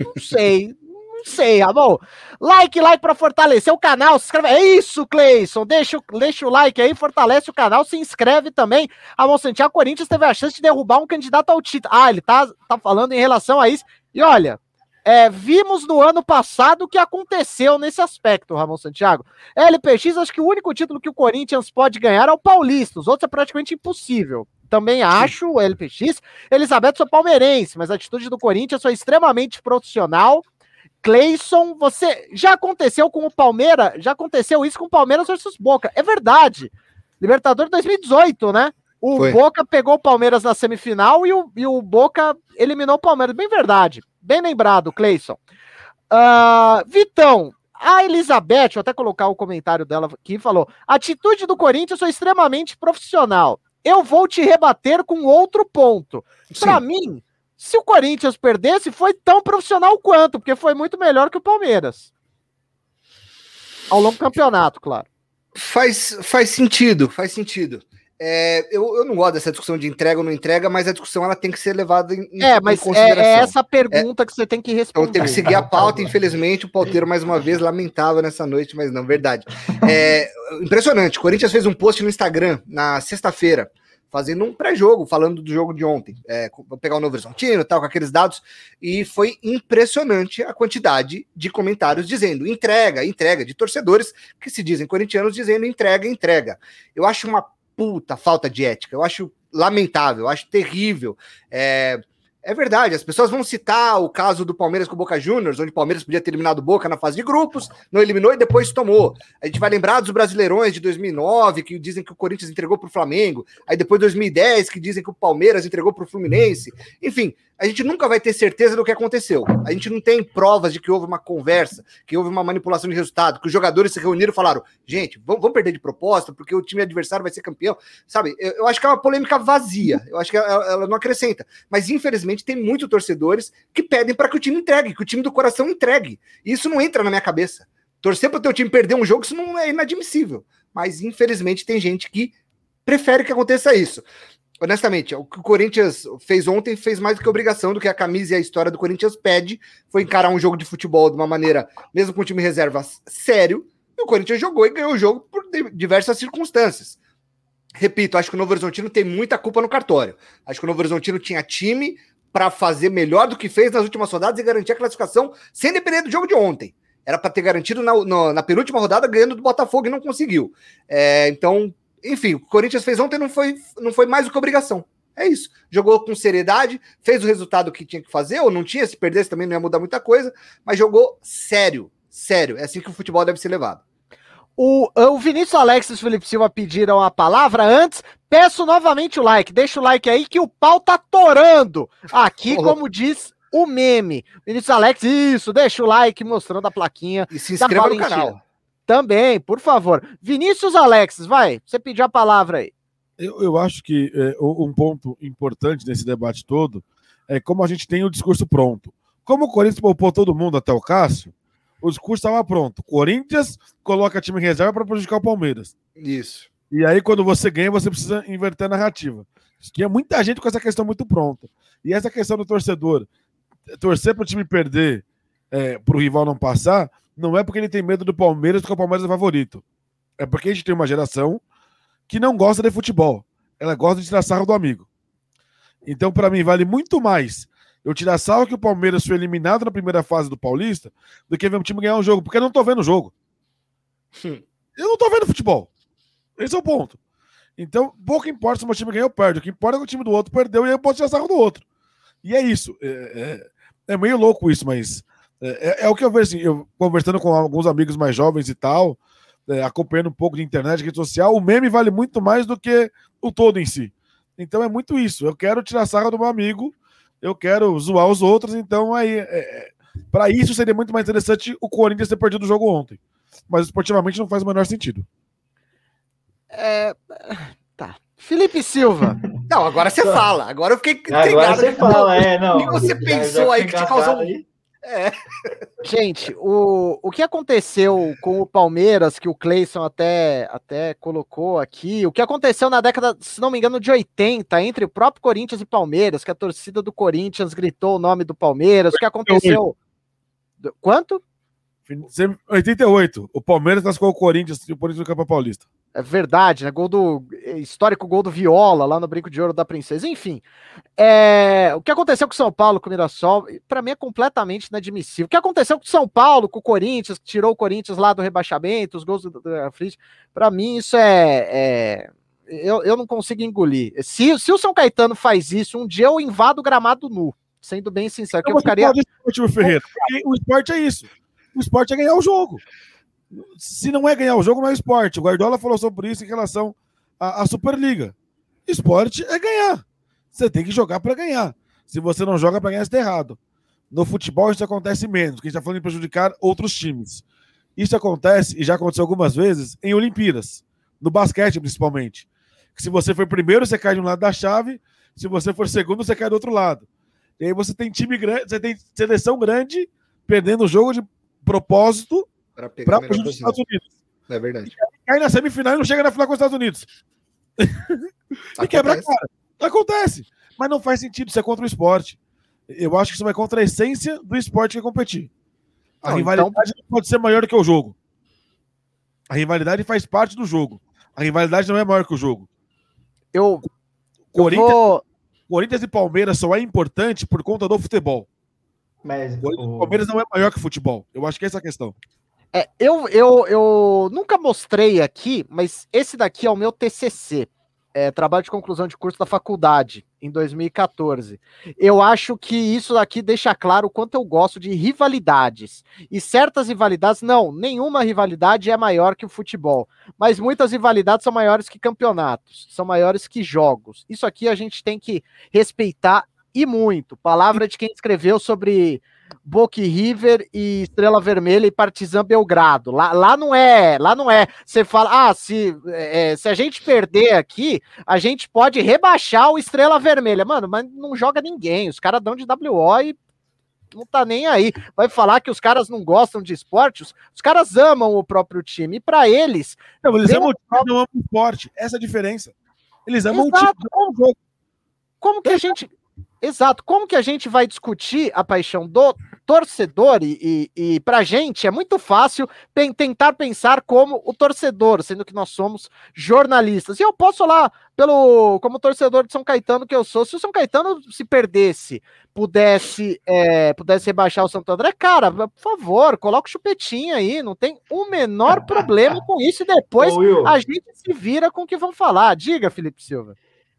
Não sei, sei, amor. Like, like para fortalecer o canal. Se inscreve. É isso, Cleison. Deixa, deixa o like aí, fortalece o canal. Se inscreve também. Amor Santiago Corinthians teve a chance de derrubar um candidato ao título. Ah, ele tá, tá falando em relação a isso. E olha, é, vimos no ano passado o que aconteceu nesse aspecto, Ramon Santiago. LPX, acho que o único título que o Corinthians pode ganhar é o Paulista. Os outros é praticamente impossível. Também acho o LPX. Elizabeth, sou palmeirense, mas a atitude do Corinthians foi extremamente profissional Cleison, você já aconteceu com o Palmeiras? Já aconteceu isso com o Palmeiras versus Boca. É verdade. Libertadores 2018, né? O Foi. Boca pegou o Palmeiras na semifinal e o, e o Boca eliminou o Palmeiras. Bem verdade. Bem lembrado, Cleison. Uh, Vitão, a Elizabeth, vou até colocar o comentário dela aqui, falou: atitude do Corinthians foi extremamente profissional. Eu vou te rebater com outro ponto. Para mim, se o Corinthians perdesse, foi tão profissional quanto, porque foi muito melhor que o Palmeiras. Ao longo do campeonato, claro. Faz, faz sentido, faz sentido. É, eu, eu não gosto dessa discussão de entrega ou não entrega, mas a discussão ela tem que ser levada em, é, mas em consideração. É, é essa pergunta é, que você tem que responder. Então tem que seguir a pauta, infelizmente, o Palteiro mais uma vez lamentava nessa noite, mas não, verdade. É, impressionante, o Corinthians fez um post no Instagram na sexta-feira, fazendo um pré-jogo, falando do jogo de ontem. É, vou pegar o Novo Horizontino tal, com aqueles dados. E foi impressionante a quantidade de comentários dizendo entrega, entrega, de torcedores que se dizem corintianos dizendo entrega, entrega. Eu acho uma puta falta de ética, eu acho lamentável, eu acho terrível. É, é verdade, as pessoas vão citar o caso do Palmeiras com o Boca Juniors, onde o Palmeiras podia ter eliminado o Boca na fase de grupos, não eliminou e depois tomou. A gente vai lembrar dos Brasileirões de 2009, que dizem que o Corinthians entregou para o Flamengo, aí depois 2010, que dizem que o Palmeiras entregou para o Fluminense. Enfim, a gente nunca vai ter certeza do que aconteceu. A gente não tem provas de que houve uma conversa, que houve uma manipulação de resultado, que os jogadores se reuniram e falaram: gente, vamos, perder de proposta, porque o time adversário vai ser campeão. Sabe, eu, eu acho que é uma polêmica vazia, eu acho que ela, ela não acrescenta. Mas infelizmente tem muitos torcedores que pedem para que o time entregue, que o time do coração entregue. Isso não entra na minha cabeça. Torcer para o teu time perder um jogo, isso não é inadmissível. Mas infelizmente tem gente que prefere que aconteça isso honestamente, o que o Corinthians fez ontem fez mais do que obrigação do que a camisa e a história do Corinthians pede, foi encarar um jogo de futebol de uma maneira, mesmo com o time reserva, sério, e o Corinthians jogou e ganhou o jogo por diversas circunstâncias. Repito, acho que o Novo Horizontino tem muita culpa no cartório. Acho que o Novo Horizontino tinha time para fazer melhor do que fez nas últimas rodadas e garantir a classificação sem depender do jogo de ontem. Era para ter garantido na, na, na, penúltima rodada ganhando do Botafogo e não conseguiu. É, então, enfim, o Corinthians fez ontem não foi, não foi mais do que obrigação. É isso. Jogou com seriedade, fez o resultado que tinha que fazer, ou não tinha, se perdesse também não ia mudar muita coisa, mas jogou sério. Sério. É assim que o futebol deve ser levado. O, o Vinícius Alex e o Felipe Silva pediram a palavra antes. Peço novamente o like. Deixa o like aí que o pau tá torando. Aqui, como diz o meme. Vinícius Alex, isso, deixa o like mostrando a plaquinha. E se inscreva no canal. Também, por favor. Vinícius Alex, vai, você pediu a palavra aí. Eu, eu acho que é, um ponto importante nesse debate todo é como a gente tem o discurso pronto. Como o Corinthians poupou todo mundo até o Cássio, o discurso estava pronto. Corinthians coloca time em reserva para prejudicar o Palmeiras. Isso. E aí, quando você ganha, você precisa inverter a narrativa. Tinha muita gente com essa questão muito pronta. E essa questão do torcedor, torcer para o time perder, é, para o rival não passar, não é porque ele tem medo do Palmeiras, porque o Palmeiras é favorito. É porque a gente tem uma geração que não gosta de futebol. Ela gosta de tirar sarro do amigo. Então, para mim, vale muito mais eu tirar sarro que o Palmeiras foi eliminado na primeira fase do Paulista do que ver um time ganhar um jogo, porque eu não tô vendo o jogo. Hum. Eu não tô vendo futebol. Esse é o ponto. Então, pouco importa se o meu time ganhou ou perde. O que importa é que o time do outro perdeu e eu posso tirar sarro do outro. E é isso. É, é, é meio louco isso, mas é, é, é, o que eu vejo assim, eu conversando com alguns amigos mais jovens e tal, é, acompanhando um pouco de internet, rede social, o meme vale muito mais do que o todo em si. Então é muito isso. Eu quero tirar sarra do meu amigo, eu quero zoar os outros, então aí. É, é para isso seria muito mais interessante o Corinthians ter perdido o jogo ontem. Mas esportivamente não faz o menor sentido. É. Tá. Felipe Silva. Não, agora você fala. Agora eu fiquei Agora você fala, é, não. O que você pensou aí que te causou um. É. Gente, o, o que aconteceu com o Palmeiras, que o Cleison até, até colocou aqui, o que aconteceu na década, se não me engano, de 80, entre o próprio Corinthians e Palmeiras, que a torcida do Corinthians gritou o nome do Palmeiras, o que aconteceu. Quanto? 88. O Palmeiras classificou o Corinthians e o Corinthians no Campeonato Paulista. É verdade, né? Gol do histórico gol do Viola lá no Brinco de Ouro da Princesa. Enfim, é, o que aconteceu com o São Paulo, com o Mirassol, para mim é completamente inadmissível. O que aconteceu com o São Paulo, com o Corinthians, que tirou o Corinthians lá do rebaixamento, os gols do, do para mim isso é, é eu, eu não consigo engolir. Se, se o São Caetano faz isso, um dia eu invado o gramado nu, sendo bem sincero, que eu ficaria. Ferreira. O esporte é isso. O esporte é ganhar o jogo se não é ganhar o jogo, não é esporte. O Guardiola falou sobre isso em relação à, à Superliga. Esporte é ganhar. Você tem que jogar para ganhar. Se você não joga para ganhar, está errado. No futebol isso acontece menos, que a gente está falando de prejudicar outros times. Isso acontece, e já aconteceu algumas vezes, em Olimpíadas. No basquete, principalmente. Que se você for primeiro, você cai de um lado da chave. Se você for segundo, você cai do outro lado. E aí você tem time grande, você tem seleção grande perdendo o jogo de propósito para pegar os Estados Unidos. É verdade. E cai na semifinal e não chega na final com os Estados Unidos. e quebra a cara. Acontece. Mas não faz sentido isso é contra o esporte. Eu acho que isso vai contra a essência do esporte que é competir. A não, rivalidade então... não pode ser maior do que o jogo. A rivalidade faz parte do jogo. A rivalidade não é maior que o jogo. Eu. Corinthians, eu vou... Corinthians e Palmeiras só é importante por conta do futebol. Mas o Palmeiras não é maior que o futebol. Eu acho que essa é a questão. É, eu, eu, eu nunca mostrei aqui, mas esse daqui é o meu TCC, é, trabalho de conclusão de curso da faculdade, em 2014. Eu acho que isso daqui deixa claro o quanto eu gosto de rivalidades. E certas rivalidades, não, nenhuma rivalidade é maior que o futebol, mas muitas rivalidades são maiores que campeonatos, são maiores que jogos. Isso aqui a gente tem que respeitar e muito. Palavra de quem escreveu sobre Boca River e Estrela Vermelha e Partizan Belgrado. Lá, lá não é, lá não é. Você fala, ah, se, é, se a gente perder aqui, a gente pode rebaixar o Estrela Vermelha. Mano, mas não joga ninguém. Os caras dão de WO e não tá nem aí. Vai falar que os caras não gostam de esporte? Os, os caras amam o próprio time. E para eles. Não, eles amam o time, não amam o esporte. Essa é a diferença. Eles amam Exato. o time. Como, como que a gente. Exato. Como que a gente vai discutir a paixão do torcedor? E, e, e para a gente é muito fácil pen tentar pensar como o torcedor, sendo que nós somos jornalistas. E eu posso falar, pelo, como torcedor de São Caetano que eu sou, se o São Caetano se perdesse, pudesse, é, pudesse rebaixar o Santo André, cara, por favor, coloca o chupetinho aí, não tem o menor problema com isso. E depois Ô, a gente se vira com o que vão falar. Diga, Felipe Silva.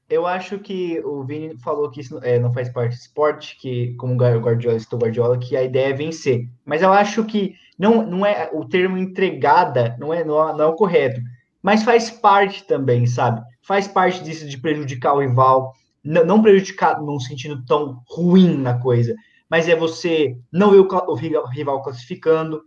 Eu acho que o Vini falou que isso é, não faz parte do esporte, que, como o Guardiola citou Guardiola, que a ideia é vencer. Mas eu acho que não, não é o termo entregada, não é, não, não é o correto. Mas faz parte também, sabe? Faz parte disso de prejudicar o rival. Não, não prejudicar num sentido tão ruim na coisa, mas é você não ver o, o rival classificando,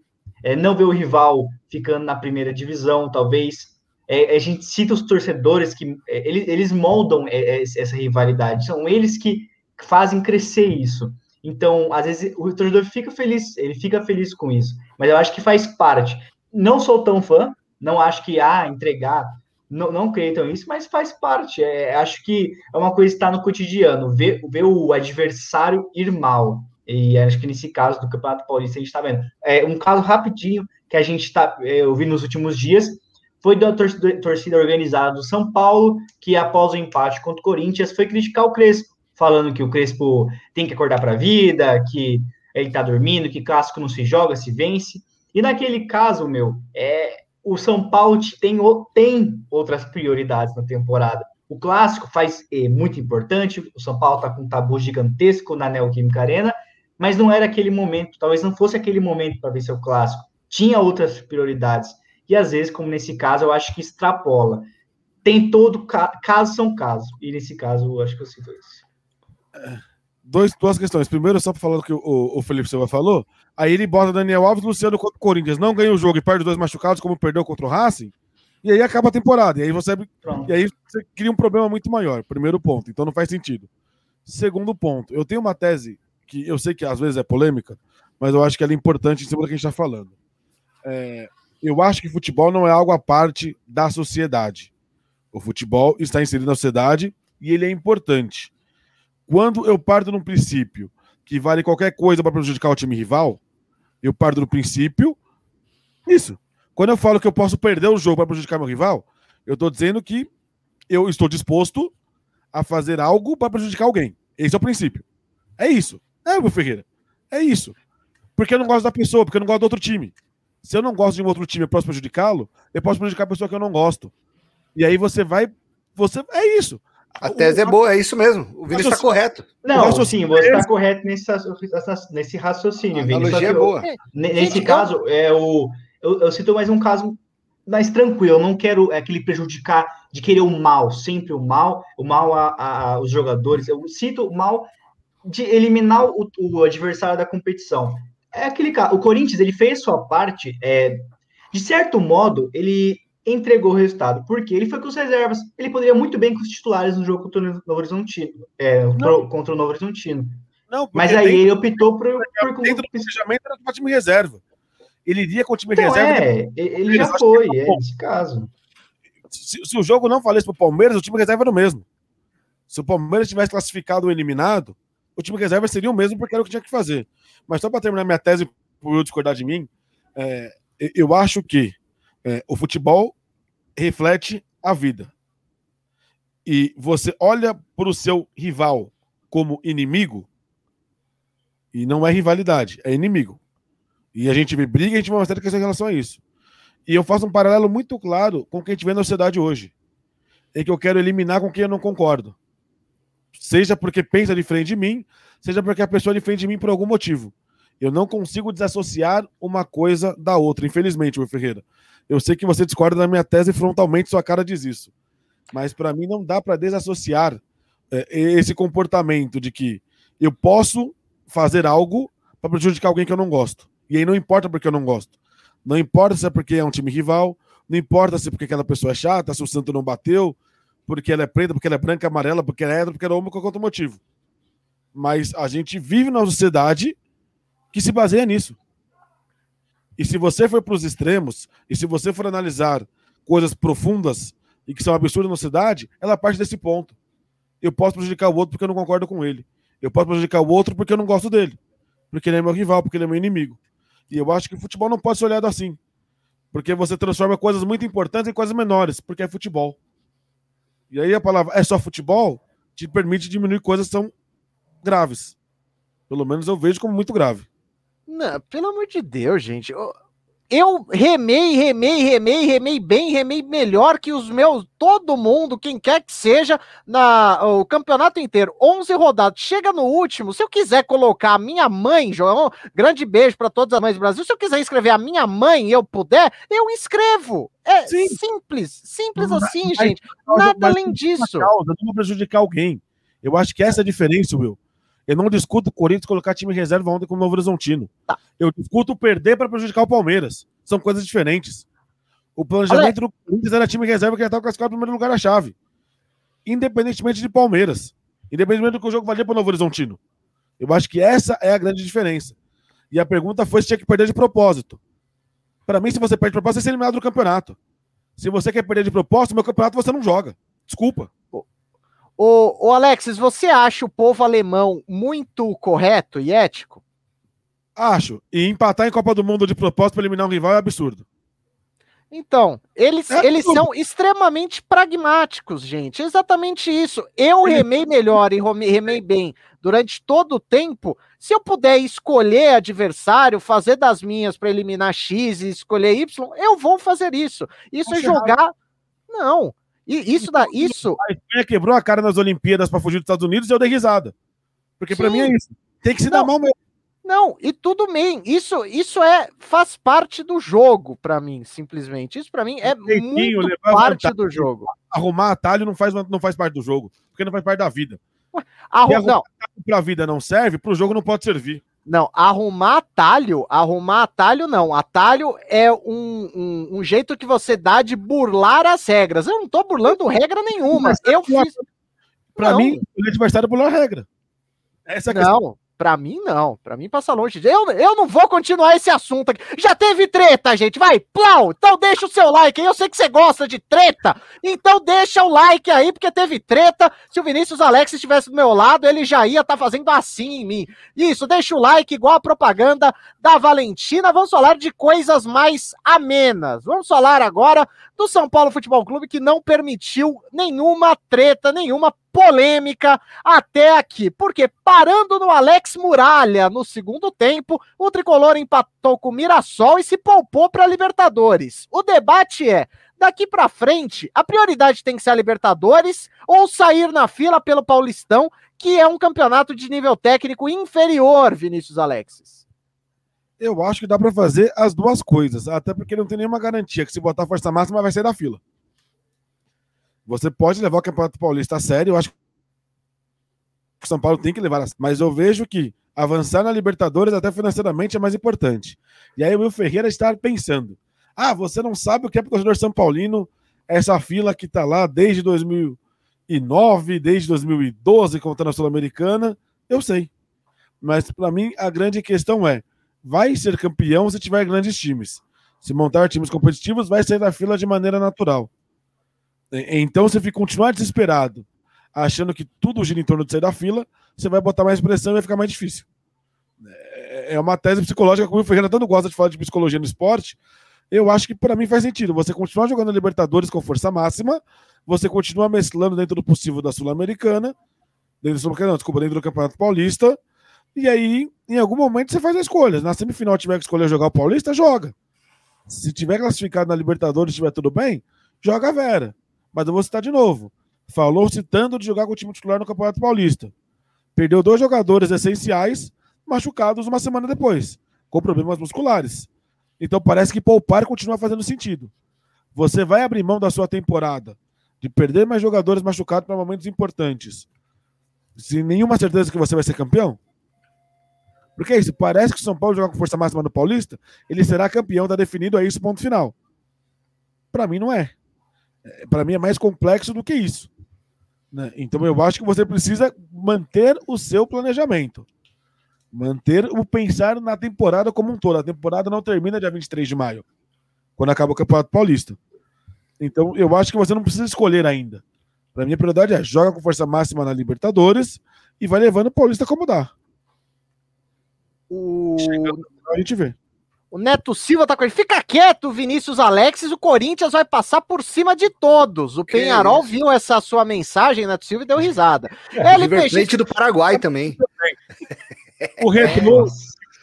é, não ver o rival ficando na primeira divisão, talvez é, a gente cita os torcedores que é, eles, eles moldam é, é, essa rivalidade, são eles que fazem crescer isso. Então, às vezes, o torcedor fica feliz, ele fica feliz com isso, mas eu acho que faz parte. Não sou tão fã, não acho que, ah, entregar, não, não acreditam isso, mas faz parte. É, acho que é uma coisa que está no cotidiano, ver, ver o adversário ir mal. E acho que nesse caso do Campeonato Paulista a gente está vendo. É um caso rapidinho que a gente está, vi nos últimos dias, foi da torcida, organizada do São Paulo, que após o empate contra o Corinthians foi criticar o Crespo, falando que o Crespo tem que acordar para a vida, que ele tá dormindo, que clássico não se joga, se vence. E naquele caso, meu, é o São Paulo tem, tem outras prioridades na temporada. O clássico faz é, muito importante, o São Paulo está com um tabu gigantesco na Neoquímica Arena, mas não era aquele momento, talvez não fosse aquele momento para vencer o clássico. Tinha outras prioridades. E às vezes, como nesse caso, eu acho que extrapola. Tem todo caso são casos. E nesse caso, eu acho que eu cito isso. Dois, duas questões. Primeiro, só para falar o que o, o Felipe Silva falou, aí ele bota Daniel Alves e Luciano contra o Corinthians. Não ganha o jogo e perde dois machucados, como perdeu contra o Racing. E aí acaba a temporada. E aí você, e aí você cria um problema muito maior. Primeiro ponto. Então não faz sentido. Segundo ponto. Eu tenho uma tese que eu sei que às vezes é polêmica, mas eu acho que ela é importante em cima do que a gente está falando. É, eu acho que futebol não é algo à parte da sociedade. O futebol está inserido na sociedade e ele é importante. Quando eu parto num princípio que vale qualquer coisa para prejudicar o time rival, eu parto do princípio isso. Quando eu falo que eu posso perder o jogo para prejudicar meu rival, eu estou dizendo que eu estou disposto a fazer algo para prejudicar alguém. Esse é o princípio. É isso. É, meu Ferreira. É isso. Porque eu não gosto da pessoa, porque eu não gosto do outro time. Se eu não gosto de um outro time e posso prejudicá-lo, eu posso prejudicar a pessoa que eu não gosto. E aí você vai. Você É isso. A tese o, é boa, é isso mesmo. O Vini está correto. Não, sim, você está correto nesse, nesse raciocínio, Vini. A analogia é boa. nesse Gente, caso, é o, eu, eu cito mais um caso mais tranquilo. Eu não quero é, aquele prejudicar de querer o mal, sempre o mal, o mal a, a, a os jogadores. Eu cito o mal de eliminar o, o adversário da competição é aquele cara. O Corinthians ele fez sua parte. É, de certo modo, ele entregou o resultado. Porque ele foi com as reservas. Ele poderia muito bem com os titulares no jogo contra o Novo Horizontino. É, contra o Novo Horizontino. Não, Mas aí ele optou por. por dentro do planejamento era com o time reserva. Ele iria com o time então, reserva. É, ele já foi, é nesse caso. Se, se, o jogo não valesse para o Palmeiras, o time reserva era o mesmo. Se o Palmeiras tivesse classificado ou eliminado, o time reserva seria o mesmo porque era o que tinha que fazer. Mas só para terminar minha tese, por eu discordar de mim, é, eu acho que é, o futebol reflete a vida. E você olha para o seu rival como inimigo, e não é rivalidade, é inimigo. E a gente briga e a gente vai mostrar questão em relação a isso. E eu faço um paralelo muito claro com o que a gente vê na sociedade hoje. É que eu quero eliminar com quem eu não concordo. Seja porque pensa diferente de mim, seja porque a pessoa é diferente de mim por algum motivo. Eu não consigo desassociar uma coisa da outra, infelizmente, meu Ferreira. Eu sei que você discorda da minha tese frontalmente, sua cara diz isso. Mas para mim não dá para desassociar é, esse comportamento de que eu posso fazer algo para prejudicar alguém que eu não gosto. E aí não importa porque eu não gosto. Não importa se é porque é um time rival, não importa se é porque aquela pessoa é chata, se o santo não bateu, porque ela é preta, porque ela é branca, amarela, porque ela é hétero, porque ela é homem, qualquer outro motivo. Mas a gente vive numa sociedade que se baseia nisso. E se você for para os extremos, e se você for analisar coisas profundas e que são absurdas na sociedade, ela parte desse ponto. Eu posso prejudicar o outro porque eu não concordo com ele. Eu posso prejudicar o outro porque eu não gosto dele. Porque ele é meu rival, porque ele é meu inimigo. E eu acho que o futebol não pode ser olhado assim. Porque você transforma coisas muito importantes em coisas menores, porque é futebol. E aí a palavra é só futebol te permite diminuir coisas que são graves. Pelo menos eu vejo como muito grave. Não, pelo amor de Deus, gente. Eu, eu remei, remei, remei, remei bem, remei melhor que os meus, todo mundo, quem quer que seja, na o campeonato inteiro. 11 rodadas. Chega no último, se eu quiser colocar a minha mãe, João, grande beijo para todas as mães do Brasil. Se eu quiser escrever a minha mãe e eu puder, eu escrevo. É Sim. simples, simples assim, gente. Nada além disso. Causa, não vou prejudicar alguém. Eu acho que essa é a diferença, Will. Eu não discuto o Corinthians colocar time reserva ontem com o Novo Horizontino. Tá. Eu discuto perder para prejudicar o Palmeiras. São coisas diferentes. O planejamento Olha. do Corinthians era time reserva que já estava classificado no primeiro lugar da chave. Independentemente de Palmeiras. Independentemente do que o jogo valia para o Novo Horizontino. Eu acho que essa é a grande diferença. E a pergunta foi se tinha que perder de propósito. Para mim, se você perde de propósito, você é eliminado do campeonato. Se você quer perder de propósito, meu campeonato você não joga. Desculpa. Ô, ô Alexis, você acha o povo alemão muito correto e ético? Acho. E empatar em Copa do Mundo de propósito para eliminar um rival é absurdo. Então, eles, é eles são extremamente pragmáticos, gente. Exatamente isso. Eu remei melhor e remei bem durante todo o tempo. Se eu puder escolher adversário, fazer das minhas para eliminar X e escolher Y, eu vou fazer isso. Isso é jogar. Não. E isso da isso. A Espanha quebrou a cara nas Olimpíadas para fugir dos Estados Unidos e eu dei risada. Porque para mim é isso. Tem que se Não. dar mal mesmo. Não, e tudo bem. Isso isso é faz parte do jogo pra mim, simplesmente. Isso pra mim é Jeitinho, muito parte vantagem. do jogo. Arrumar atalho não faz, não faz parte do jogo. Porque não faz parte da vida. Arru- arrumar não, Pra vida não serve, pro jogo não pode servir. Não, arrumar atalho, arrumar atalho não. Atalho é um, um, um jeito que você dá de burlar as regras. Eu não tô burlando regra nenhuma. Eu fiz. Pra Não. mim, o adversário pulou a regra. Essa é a questão. Não, pra mim não. Pra mim passa longe. Eu, eu não vou continuar esse assunto aqui. Já teve treta, gente. Vai, plau. Então deixa o seu like aí. Eu sei que você gosta de treta. Então deixa o like aí, porque teve treta. Se o Vinícius Alex estivesse do meu lado, ele já ia estar fazendo assim em mim. Isso, deixa o like, igual a propaganda da Valentina. Vamos falar de coisas mais amenas. Vamos falar agora do São Paulo Futebol Clube, que não permitiu nenhuma treta, nenhuma polêmica até aqui. Porque parando no Alex Muralha no segundo tempo, o tricolor empatou com o Mirassol e se poupou para a Libertadores. O debate é: daqui para frente, a prioridade tem que ser a Libertadores ou sair na fila pelo Paulistão, que é um campeonato de nível técnico inferior, Vinícius Alexis. Eu acho que dá pra fazer as duas coisas. Até porque não tem nenhuma garantia que se botar força máxima vai sair da fila. Você pode levar o Campeonato Paulista a sério. Eu acho que o São Paulo tem que levar a Mas eu vejo que avançar na Libertadores, até financeiramente, é mais importante. E aí o Will Ferreira está pensando: ah, você não sabe o que é pro torcedor São Paulino essa fila que tá lá desde 2009, desde 2012, contando a Sul-Americana. Eu sei. Mas para mim a grande questão é: vai ser campeão se tiver grandes times. Se montar times competitivos, vai sair da fila de maneira natural. Então, você continuar desesperado, achando que tudo gira em torno de sair da fila, você vai botar mais pressão e vai ficar mais difícil. É é uma tese psicológica, como o Ferreira tanto gosta de falar de psicologia no esporte. Eu acho que para mim faz sentido. Você continuar jogando a Libertadores com força máxima, você continua mesclando dentro do possível da Sul-Americana, dentro do desculpa, dentro do Campeonato Paulista, e aí, em algum momento, você faz a escolha. Na semifinal tiver que escolher jogar o Paulista, joga. Se tiver classificado na Libertadores, estiver tudo bem, joga a Vera. Mas eu vou citar de novo. Falou citando de jogar com o time titular no Campeonato Paulista. Perdeu dois jogadores essenciais, machucados uma semana depois, com problemas musculares. Então parece que poupar continua fazendo sentido. Você vai abrir mão da sua temporada de perder mais jogadores machucados para momentos importantes, sem nenhuma certeza que você vai ser campeão? Porque é isso, parece que o São Paulo jogar com força máxima no Paulista, ele será campeão, tá definido, é isso, ponto final. Para mim não é. Para mim é mais complexo do que isso. né? Então eu acho que você precisa manter o seu planejamento. Manter o pensar na temporada como um todo. A temporada não termina dia 23 de maio, quando acaba o Campeonato Paulista. Então eu acho que você não precisa escolher ainda. Para mim a prioridade é joga com força máxima na Libertadores e vai levando o Paulista como dá. O, A gente vê. O Neto Silva tá com ele. Fica quieto, Vinícius Alexis. O Corinthians vai passar por cima de todos. O Penharol viu essa sua mensagem, Neto Silva, e deu risada. LPX Plate do Paraguai também. O É, Retrô nossa.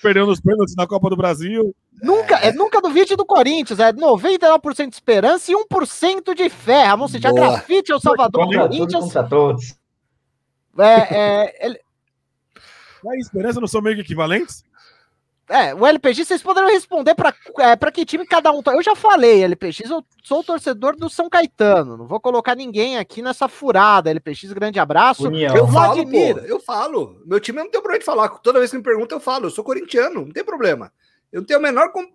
perdendo os pênaltis na Copa do Brasil. Nunca, é, nunca duvide do Corinthians, é 99% de esperança e 1% de fé. Ramon Cintia Boa. Grafite é o salvador do Corinthians. contra todos. É, é, ele- A esperança não são meio que equivalentes? É, o LPX, vocês poderiam responder para é, pra que time cada um. tá- Eu já falei, LPX, eu sou o torcedor do São Caetano. Não vou colocar ninguém aqui nessa furada. LPX, grande abraço. União. Eu falo, Vladimir. pô, eu falo. Meu time não tem problema de falar. Toda vez que me perguntam, eu falo. Eu sou corintiano, não tem problema. Eu não tenho o menor. com-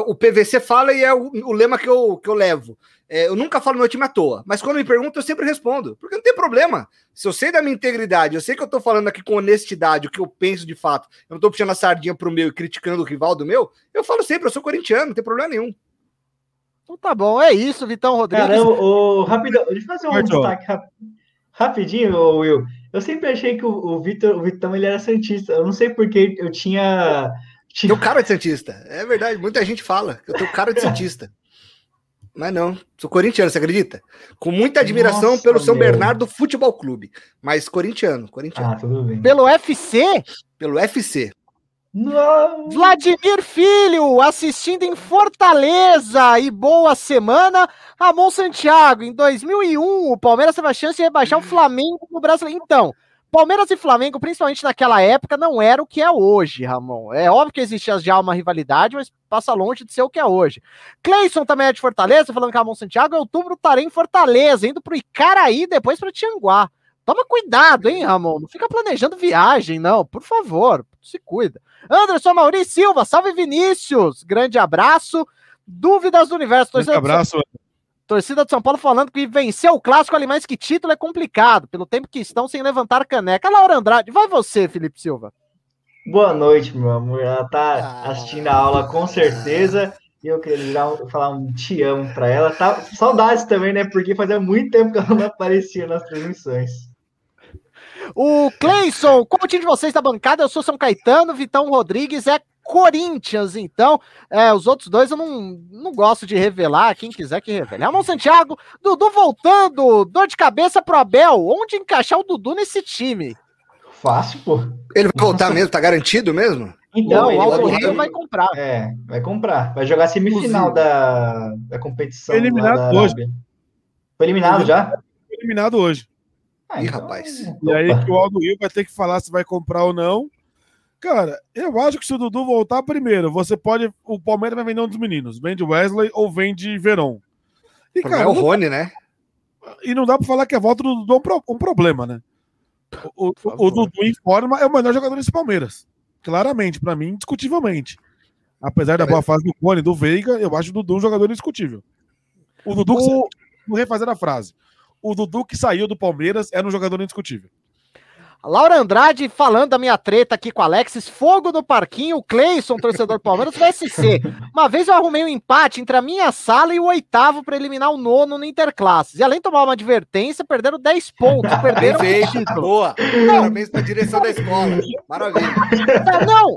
O PVC fala e é o, o lema que eu, que eu levo. É, eu nunca falo meu time à toa, mas quando me perguntam, eu sempre respondo. Porque não tem problema. Se eu sei da minha integridade, eu sei que eu tô falando aqui com honestidade, o que eu penso de fato, eu não tô puxando a sardinha pro meu e criticando o rival do meu, eu falo sempre, eu sou corintiano, não tem problema nenhum. Então tá bom, é isso, Vitão Rodrigues. Caramba, o, rapidão, deixa eu fazer um Arthur. destaque rap- rapidinho, Will. Eu sempre achei que o, o Vitor, o Vitão, ele era Santista. Eu não sei porque eu tinha. Tenho cara de Santista. É verdade, muita gente fala que eu tenho cara de Santista. Mas não, sou corintiano, você acredita? Com muita admiração Nossa, pelo São meu. Bernardo Futebol Clube. Mas corintiano, corintiano. Ah, tudo bem. Pelo UFC, Pelo FC. Não. Vladimir Filho, assistindo em Fortaleza e boa semana. Ramon Santiago, em 2001, o Palmeiras teve a chance de rebaixar o Flamengo no Brasileiro. Então, Palmeiras e Flamengo, principalmente naquela época, não era o que é hoje, Ramon. É óbvio que existia já uma rivalidade, mas passa longe de ser o que é hoje. Cleison também é de Fortaleza, falando que Ramon Santiago, em outubro estarei em Fortaleza, indo pro Icaraí, depois para Tianguá. Toma cuidado, hein, Ramon? Não fica planejando viagem, não, por favor, se cuida. Anderson Maurício Silva, salve Vinícius, grande abraço. Dúvidas do universo. Grande abraço. Torcida de São Paulo falando que vencer o clássico ali mais que título é complicado, pelo tempo que estão sem levantar caneca. Laura Andrade, vai você, Felipe Silva. Boa noite, meu amor. Ela tá ah. assistindo a aula com certeza. E eu queria um, falar um te amo pra ela. Tá, saudades também, né? Porque fazia muito tempo que ela não aparecia nas transmissões. O Cleison, qual o time de vocês da bancada? Eu sou São Caetano, Vitão Rodrigues é Corinthians, então. É, os outros dois eu não, não gosto de revelar, quem quiser que revele. Ramon Santiago, Dudu voltando, dor de cabeça pro Abel. Onde encaixar o Dudu nesse time? Fácil, pô. Ele vai voltar mesmo? Tá garantido mesmo? Então, não, ele vai, comprar. É, vai comprar. Vai jogar semifinal da, da competição. Foi eliminado hoje. Foi eliminado já? Foi eliminado hoje. Ah, Ih, então... rapaz. E aí que o Aldo Rio vai ter que falar se vai comprar ou não. Cara, eu acho que se o Dudu voltar primeiro, você pode. O Palmeiras vai vender um dos meninos. Vende Wesley ou vende Verón. E, cara, é o Rony, né? E não dá pra falar que a volta do Dudu é um problema, né? O, o, o Dudu em forma é o melhor jogador desse Palmeiras. Claramente, para mim, indiscutivelmente. Apesar da é boa fase do Cone, do Veiga, eu acho o Dudu um jogador indiscutível. O Dudu, o... vou refazer a frase. O Dudu que saiu do Palmeiras era um jogador indiscutível. Laura Andrade falando da minha treta aqui com o Alexis, fogo no parquinho, Cleison, torcedor Palmeiras, VSC. Uma vez eu arrumei um empate entre a minha sala e o oitavo para eliminar o nono no Interclasses. E além de tomar uma advertência, perderam 10 pontos, perderam o título. Boa, parabéns pra direção da escola. Maravilha. Não,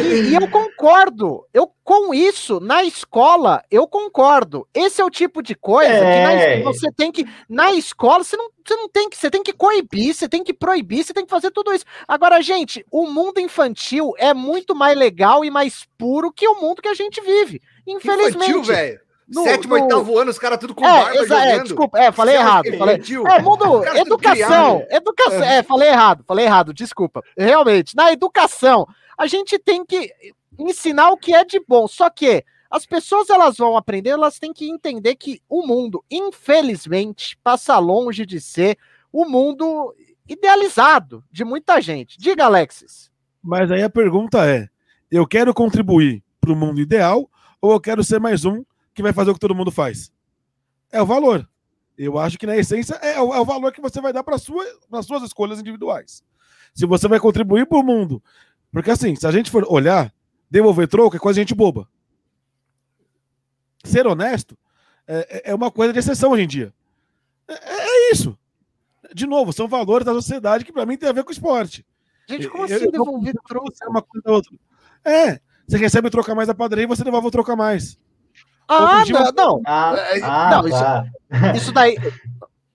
e, e, eu concordo. Eu com isso na escola eu concordo. Esse é o tipo de coisa é. que na, você tem que na escola você não, você não tem que você tem que coibir, você tem que proibir, você tem que fazer tudo isso. Agora, gente, o mundo infantil é muito mais legal e mais puro que o mundo que a gente vive. Infelizmente. Infantil, velho. No, Sétimo, no... oitavo ano, os caras tudo com é, barba exa- é, desculpa, é, falei errado. Falei... É, mundo, educação, educação, é. é, falei errado, falei errado, desculpa. Realmente, na educação, a gente tem que ensinar o que é de bom. Só que as pessoas elas vão aprender, elas têm que entender que o mundo, infelizmente, passa longe de ser o mundo idealizado de muita gente. Diga, Alexis. Mas aí a pergunta é: eu quero contribuir para o mundo ideal ou eu quero ser mais um que vai fazer o que todo mundo faz? É o valor. Eu acho que na essência é o, é o valor que você vai dar para sua, as suas escolhas individuais. Se você vai contribuir para o mundo porque assim, se a gente for olhar, devolver troco é coisa de gente boba. Ser honesto é, é, é uma coisa de exceção hoje em dia. É, é, isso. De novo, são valores da sociedade que para mim tem a ver com esporte. Gente, como assim eu, devolver troco? É uma coisa outra. É, você recebe trocar mais a padaria e você devolve o trocar mais. Ah, não, não. Ah, ah, não tá. isso, isso daí.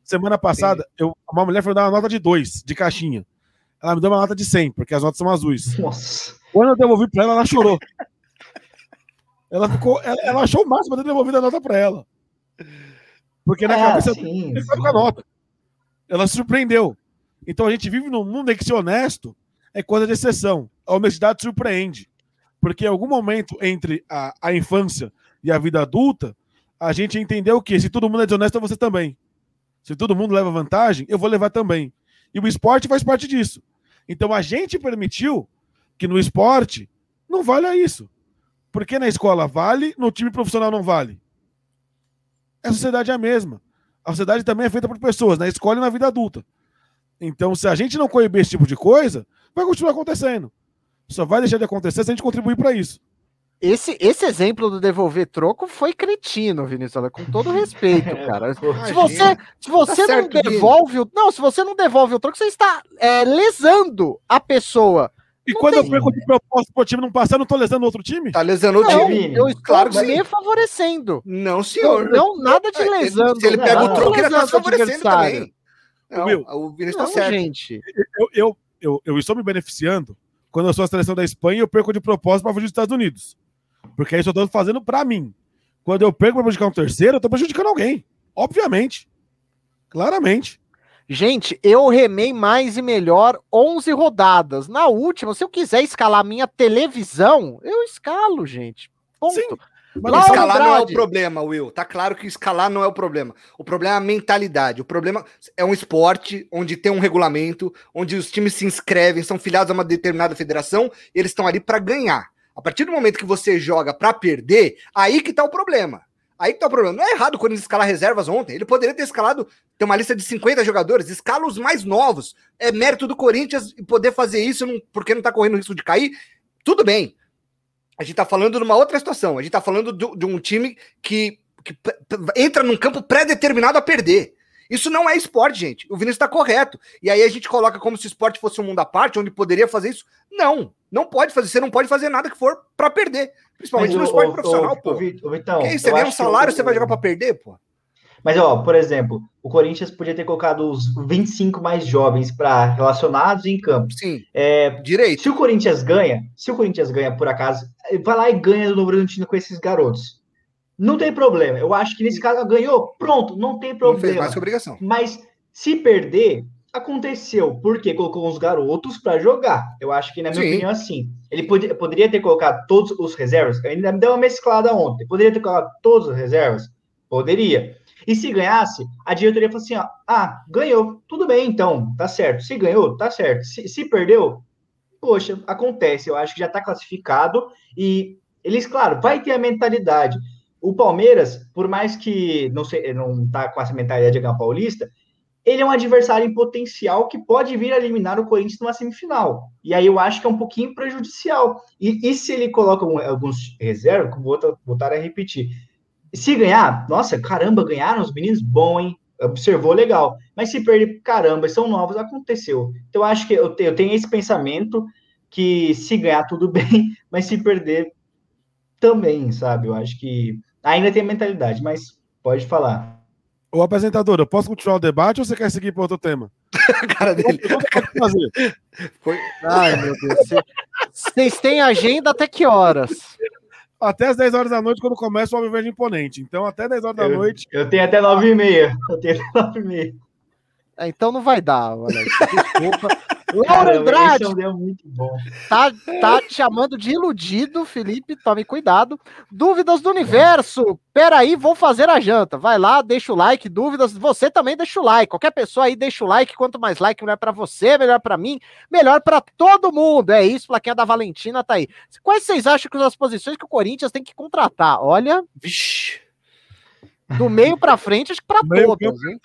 Semana passada, eu, uma mulher foi dar uma nota de dois, de caixinha. Ela me deu uma nota de 100, porque as notas são azuis. Nossa. Quando eu devolvi pra ela, ela chorou. ela ficou. Ela, ela achou o máximo de ter devolvido a nota pra ela. Porque na é, cabeça sim, sim. com a nota. Ela se surpreendeu. Então a gente vive num mundo em que ser honesto é coisa de exceção. A honestidade surpreende. Porque em algum momento entre a, a infância e a vida adulta, a gente entendeu que se todo mundo é desonesto, você também. Se todo mundo leva vantagem, eu vou levar também. E o esporte faz parte disso. Então a gente permitiu que no esporte não valha isso. Porque na escola vale, no time profissional não vale. A sociedade é a mesma. A sociedade também é feita por pessoas, na escola e na vida adulta. Então, se a gente não coibir esse tipo de coisa, vai continuar acontecendo. Só vai deixar de acontecer se a gente contribuir para isso. Esse, esse exemplo do devolver troco foi cretino, Vinícius, com todo respeito, cara. se você, se você tá não devolve o. Não, se você não devolve o troco, você está é, lesando a pessoa. E não quando tem... eu perco de propósito pro time não passar, eu não tô lesando outro time? Tá lesando o time. Eu estou claro me favorecendo. Não, senhor. Não, nada de lesando. Se ele pega o troco, ele tá se favorecendo também. Não, Will, o Vinícius tá certo. gente. Eu, eu, eu, eu estou me beneficiando quando eu sou a seleção da Espanha, eu perco de propósito para fugir dos Estados Unidos. Porque isso eu tô fazendo para mim. Quando eu perco para prejudicar um terceiro, eu tô prejudicando alguém. Obviamente. Claramente. Gente, eu remei mais e melhor 11 rodadas. Na última, se eu quiser escalar minha televisão, eu escalo, gente. Ponto. Sim. Mas Laura escalar Andrade. não é o problema, Will. Tá claro que escalar não é o problema. O problema é a mentalidade. O problema é um esporte onde tem um regulamento, onde os times se inscrevem, são filiados a uma determinada federação, e eles estão ali para ganhar. A partir do momento que você joga para perder, aí que tá o problema. Aí que tá o problema. Não é errado quando ele escalar reservas ontem. Ele poderia ter escalado, ter uma lista de 50 jogadores, escala os mais novos. É mérito do Corinthians poder fazer isso porque não tá correndo risco de cair. Tudo bem a gente tá falando de uma outra situação. A gente tá falando de, de um time que, que entra num campo pré-determinado a perder. Isso não é esporte, gente. O Vinícius está correto. E aí a gente coloca como se esporte fosse um mundo à parte, onde poderia fazer isso. Não, não pode fazer. Você não pode fazer nada que for para perder. Principalmente Mas, no esporte o, profissional, o, pô. O, Vitão, você ganha um salário, você vai jogar para perder, pô. Mas, ó, por exemplo, o Corinthians podia ter colocado os 25 mais jovens para relacionados em campo. Sim. É, direito. Se o Corinthians ganha, se o Corinthians ganha por acaso, vai lá e ganha do Novo Bragantino com esses garotos. Não tem problema. Eu acho que nesse caso ganhou, pronto, não tem problema. Não fez mais que obrigação. Mas se perder, aconteceu porque colocou os garotos para jogar. Eu acho que, na minha Sim. opinião, assim. Ele podia, poderia ter colocado todos os reservas. Ainda me deu uma mesclada ontem. Poderia ter colocado todos os reservas? Poderia. E se ganhasse, a diretoria falou assim: ó, ah, ganhou, tudo bem, então, tá certo. Se ganhou, tá certo. Se, se perdeu, poxa, acontece. Eu acho que já tá classificado e eles, claro, vai ter a mentalidade. O Palmeiras, por mais que não, sei, não tá com essa mentalidade de ganhar paulista, ele é um adversário em potencial que pode vir a eliminar o Corinthians numa semifinal. E aí eu acho que é um pouquinho prejudicial. E, e se ele coloca alguns reservas, vou voltar a repetir, se ganhar, nossa, caramba, ganharam os meninos, bom, hein? Observou legal. Mas se perder, caramba, são novos, aconteceu. Então, eu acho que eu tenho, eu tenho esse pensamento que se ganhar, tudo bem, mas se perder, também, sabe? Eu acho que ainda tem mentalidade, mas pode falar. O apresentador, eu posso continuar o debate ou você quer seguir para outro tema? cara dele. Foi... Ai, meu Deus. Vocês têm agenda até que horas? até as 10 horas da noite quando começa o Alviverde Imponente. Então, até 10 horas da eu, noite. Eu tenho até 9 e meia. Eu tenho até 9 e meia. É, então não vai dar, Alex. Desculpa. Laura Andrade tá, tá te chamando de iludido, Felipe. Tome cuidado. Dúvidas do universo. Peraí, vou fazer a janta. Vai lá, deixa o like. Dúvidas, você também deixa o like. Qualquer pessoa aí deixa o like. Quanto mais like, melhor para você, melhor para mim, melhor para todo mundo. É isso, plaquinha da Valentina tá aí. Quais vocês acham que as posições que o Corinthians tem que contratar? Olha. Vixe. Do meio para frente, acho que para todas. Meio,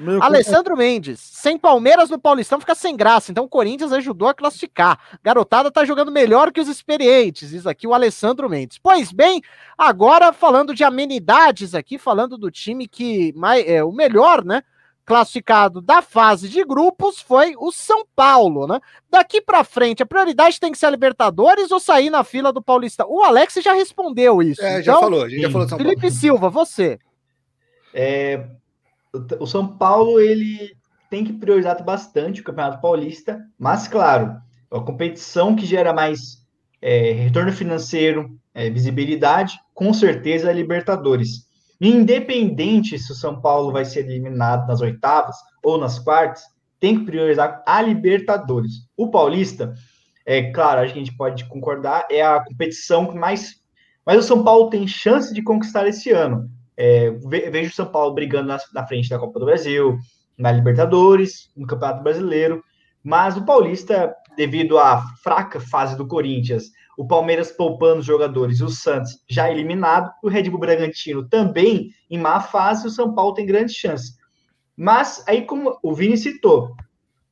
meu Alessandro Mendes, sem Palmeiras no Paulistão fica sem graça, então o Corinthians ajudou a classificar. Garotada tá jogando melhor que os experientes, diz aqui o Alessandro Mendes. Pois bem, agora falando de amenidades aqui, falando do time que mais, é o melhor, né? Classificado da fase de grupos foi o São Paulo, né? Daqui para frente, a prioridade tem que ser a Libertadores ou sair na fila do Paulista? O Alex já respondeu isso. É, então, já falou, a gente já falou São Felipe Paulo. Silva, você. É, o São Paulo ele tem que priorizar bastante o Campeonato Paulista, mas claro, a competição que gera mais é, retorno financeiro, é, visibilidade, com certeza é Libertadores. Independente se o São Paulo vai ser eliminado nas oitavas ou nas quartas, tem que priorizar a Libertadores. O Paulista, é claro, a gente pode concordar, é a competição que mais. Mas o São Paulo tem chance de conquistar esse ano. É, vejo o São Paulo brigando na, na, frente da Copa do Brasil, na Libertadores, no Campeonato Brasileiro, mas o Paulista, devido à fraca fase do Corinthians, o Palmeiras poupando os jogadores o Santos já eliminado, o Red Bull Bragantino também em má fase, o São Paulo tem grandes chances. Mas aí, como o Vini citou,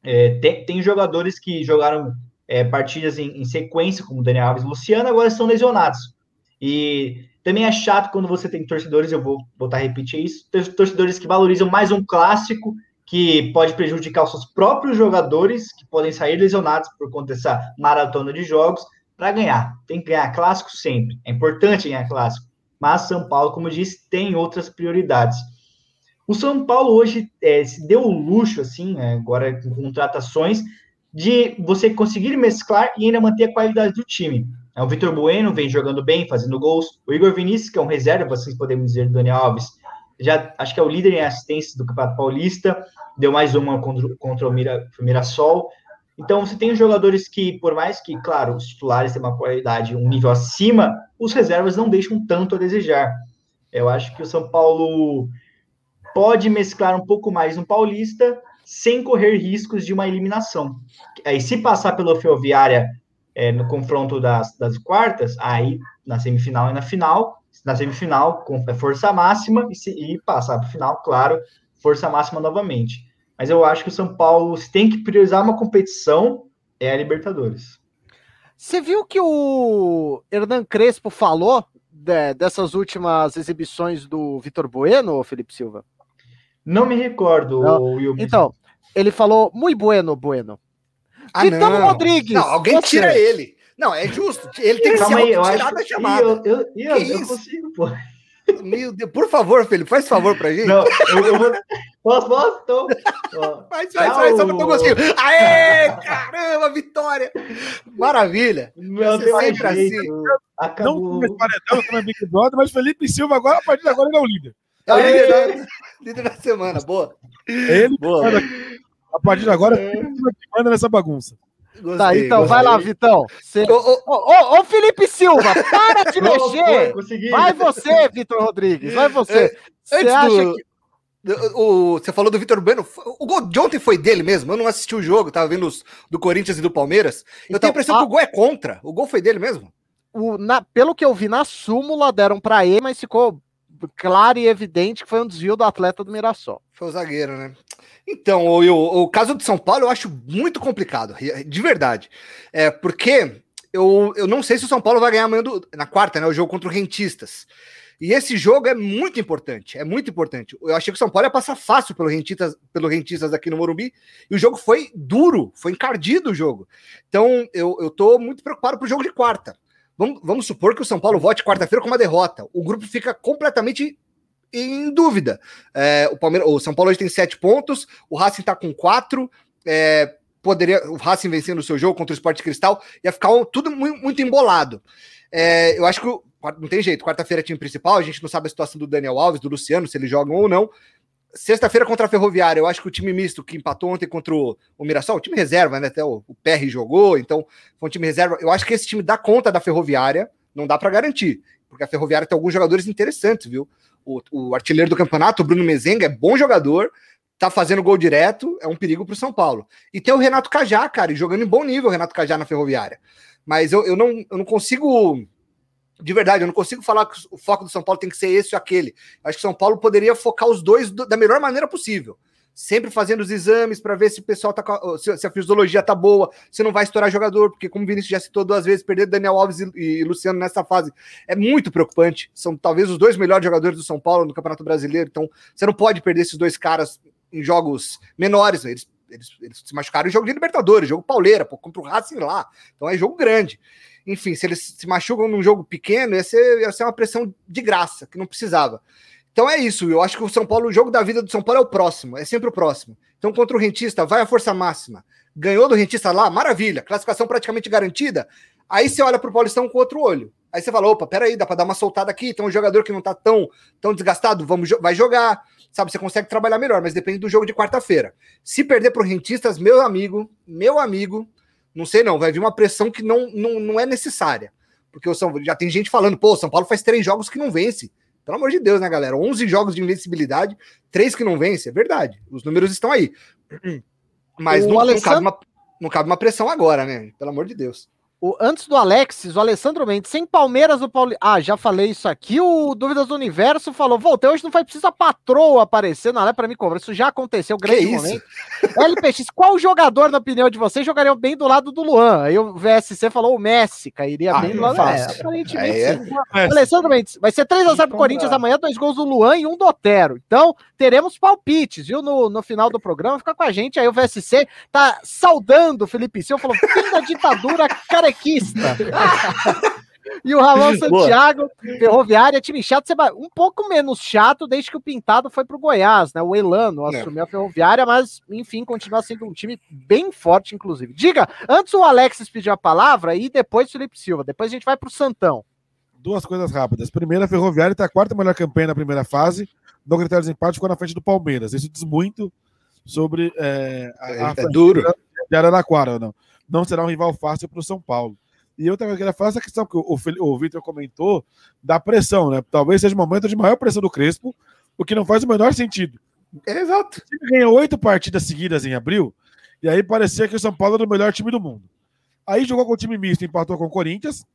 é, tem, tem, jogadores que jogaram é, partidas em, em, sequência, como Daniel Alves e Luciano, agora estão lesionados. E também é chato quando você tem torcedores, eu vou voltar a repetir isso, torcedores que valorizam mais um clássico que pode prejudicar os seus próprios jogadores, que podem sair lesionados por conta dessa maratona de jogos, para ganhar. Tem que ganhar clássico sempre. É importante ganhar clássico. Mas São Paulo, como eu disse, tem outras prioridades. O São Paulo hoje é, se deu o luxo, assim, é, agora com contratações, de você conseguir mesclar e ainda manter a qualidade do time. É, o Vitor Bueno vem jogando bem, fazendo gols. O Igor Vinícius, que é um reserva, vocês podemos dizer, do Daniel Alves, já acho que é o líder em assistências do Campeonato Paulista, deu mais uma contra, contra o, Mira, o Mirassol. Então, você tem jogadores que, por mais que, claro, os titulares têm uma qualidade, um nível acima, os reservas não deixam tanto a desejar. Eu acho que o São Paulo pode mesclar um pouco mais no Paulista sem correr riscos de uma eliminação. Aí, se passar pela Ferroviária é, no confronto das, das quartas, aí na semifinal e na final, na semifinal, com força máxima, e, se, e passar para o final, claro, força máxima novamente. Mas eu acho que o São Paulo, se tem que priorizar uma competição, é a Libertadores. Você viu que o Hernan Crespo falou de, dessas últimas exibições do Vitor Bueno, Felipe Silva? Não me recordo, Will. Então, ele falou muito bueno, bueno. Ah, Vitão não. Rodrigues. Não, alguém você. tira ele. Não, é justo. Ele tem que Calma ser aí, tirar da chamada. Eu, eu, eu, eu consigo, pô. Meu Deus, por favor, Felipe, faz favor pra gente. Não, eu, eu vou. Posso, posso? Então. Faz, faz, faz, só pra eu Aê, caramba, vitória! Maravilha. Meu Deus, sempre assim. Acabou. Não paredão, também Big Brother, mas Felipe Silva agora, a partir de agora, ele é o líder. É o líder da, líder da semana, boa. Ele, boa. A partir de agora, é. manda nessa bagunça. Gostei, tá, então gostei. vai lá, Vitão. Cê... Ô, ô, ô, ô, Felipe Silva, para de mexer. vai você, Vitor Rodrigues, vai você. Você é, acha do... que. O, você falou do Vitor Bueno. O gol de ontem foi dele mesmo. Eu não assisti o jogo, tava vendo os do Corinthians e do Palmeiras. Eu então, tenho a impressão a... que o gol é contra. O gol foi dele mesmo. O, na, pelo que eu vi na súmula, deram para ele, mas ficou claro e evidente que foi um desvio do atleta do Mirassol. Foi o zagueiro, né? Então, o, o, o caso de São Paulo eu acho muito complicado, de verdade. É, porque eu, eu não sei se o São Paulo vai ganhar amanhã do, na quarta, né? O jogo contra o Rentistas. E esse jogo é muito importante, é muito importante. Eu achei que o São Paulo ia passar fácil pelo Rentistas, pelo Rentistas aqui no Morumbi, e o jogo foi duro, foi encardido o jogo. Então, eu, eu tô muito preocupado pro jogo de quarta. Vamos, vamos supor que o São Paulo vote quarta-feira com uma derrota. O grupo fica completamente em dúvida. É, o, Palmeiras, o São Paulo hoje tem sete pontos, o Racing está com quatro. É, poderia o Racing vencendo o seu jogo contra o Sport Cristal, ia ficar tudo muito, muito embolado. É, eu acho que não tem jeito. Quarta-feira é time principal, a gente não sabe a situação do Daniel Alves, do Luciano, se eles jogam ou não. Sexta-feira contra a Ferroviária, eu acho que o time misto que empatou ontem contra o, o Mirassol, o time reserva, né? Até o, o PR jogou, então foi um time reserva. Eu acho que esse time dá conta da Ferroviária, não dá para garantir, porque a Ferroviária tem alguns jogadores interessantes, viu? O, o artilheiro do campeonato, o Bruno Mezenga, é bom jogador, tá fazendo gol direto, é um perigo pro São Paulo. E tem o Renato Cajá, cara, jogando em bom nível o Renato Cajá na Ferroviária. Mas eu, eu, não, eu não consigo de verdade, eu não consigo falar que o foco do São Paulo tem que ser esse ou aquele. Acho que São Paulo poderia focar os dois do, da melhor maneira possível. Sempre fazendo os exames para ver se o pessoal tá se, se, a fisiologia tá boa, se não vai estourar jogador, porque como o Vinícius já citou duas vezes, perder Daniel Alves e, e Luciano nessa fase é muito preocupante. São talvez os dois melhores jogadores do São Paulo no Campeonato Brasileiro, então você não pode perder esses dois caras em jogos menores. Eles, eles, eles se machucaram em jogo de Libertadores, jogo pauleira, pô, contra o Racing lá. Então é jogo grande enfim, se eles se machucam num jogo pequeno, ia ser, ia ser uma pressão de graça, que não precisava. Então é isso, eu acho que o São Paulo, o jogo da vida do São Paulo é o próximo, é sempre o próximo. Então, contra o Rentista, vai a força máxima. Ganhou do Rentista lá, maravilha, classificação praticamente garantida. Aí você olha para o Paulistão com outro olho. Aí você fala: opa, peraí, dá para dar uma soltada aqui. Tem um jogador que não tá tão, tão desgastado, vamos, vai jogar. Sabe, você consegue trabalhar melhor, mas depende do jogo de quarta-feira. Se perder para o Rentistas, meu amigo, meu amigo, não sei não, vai vir uma pressão que não, não, não é necessária. Porque o São, já tem gente falando, pô, o São Paulo faz três jogos que não vence. Pelo amor de Deus, né, galera? 11 jogos de invencibilidade, três que não vence, é verdade. Os números estão aí. Mas não, Alessandro... não, cabe uma, não cabe uma pressão agora, né? Pelo amor de Deus. O, antes do Alexis, o Alessandro Mendes, sem Palmeiras, o Paulo. Ah, já falei isso aqui. O Dúvidas do Universo falou: voltei hoje, não foi preciso a patroa aparecer na é para me cobrar. Isso já aconteceu, grande que momento. LPX, qual jogador, na opinião de vocês, jogaria bem do lado do Luan? Aí o VSC falou: o Messi cairia ah, bem do lado. É, aparentemente. É, é. Alessandro Mendes, vai ser 3x0 pro Corinthians amanhã, dois gols do Luan e um do Otero. Então, teremos palpites, viu? No, no final do programa, fica com a gente. Aí o VSC tá saudando o Felipe Silva, falou: fim da ditadura, cara carequista. E o Ramon Santiago, Ferroviária, time chato, um pouco menos chato desde que o Pintado foi pro Goiás, né? O Elano é. assumiu a Ferroviária, mas enfim, continua sendo um time bem forte, inclusive. Diga, antes o Alexis pediu a palavra e depois o Felipe Silva. Depois a gente vai pro Santão. Duas coisas rápidas. Primeira, a Ferroviária está a quarta melhor campanha na primeira fase. No critério de empate ficou na frente do Palmeiras. Isso diz muito sobre é, a, é, a é duro. De Araraquara. Não. não será um rival fácil para o São Paulo. E outra coisa que ele faz essa questão que o, o Vitor comentou da pressão, né? Talvez seja o momento de maior pressão do Crespo, o que não faz o menor sentido. É, exato. Ele ganhou oito partidas seguidas em abril, e aí parecia que o São Paulo era o melhor time do mundo. Aí jogou com o time misto, empatou com o Corinthians,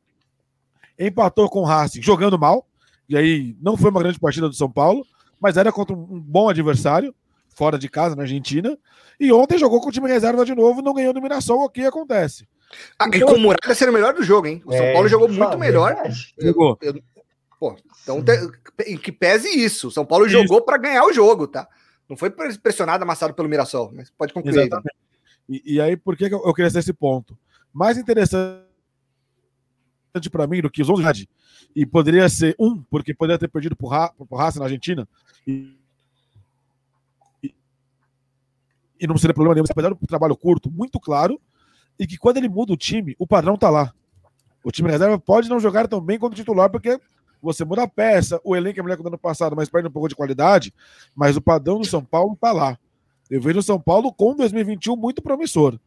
empatou com o Racing jogando mal, e aí não foi uma grande partida do São Paulo, mas era contra um bom adversário, fora de casa, na Argentina, e ontem jogou com o time reserva de novo, não ganhou dominação, o que acontece? Ah, então, e com o Muralha ser o melhor do jogo, hein? O São é, Paulo jogou muito melhor. Jogou. Eu, eu, pô, então, te, que pese isso. O São Paulo isso. jogou para ganhar o jogo, tá? Não foi pressionado, amassado pelo Mirassol, mas pode concluir. E, e, aí, por que eu queria ser esse ponto? Mais interessante para mim do que os 11 e poderia ser um, porque poderia ter perdido por, Ra por Raça na Argentina e, e, não seria problema nenhum, apesar do trabalho curto, muito claro, e que quando ele muda o time, o padrão tá lá. O time reserva pode não jogar tão bem quanto o titular, porque você muda a peça, o elenco é melhor que o ano passado, mas perde um pouco de qualidade, mas o padrão do São Paulo tá lá. Eu vejo o São Paulo com 2021 muito promissor.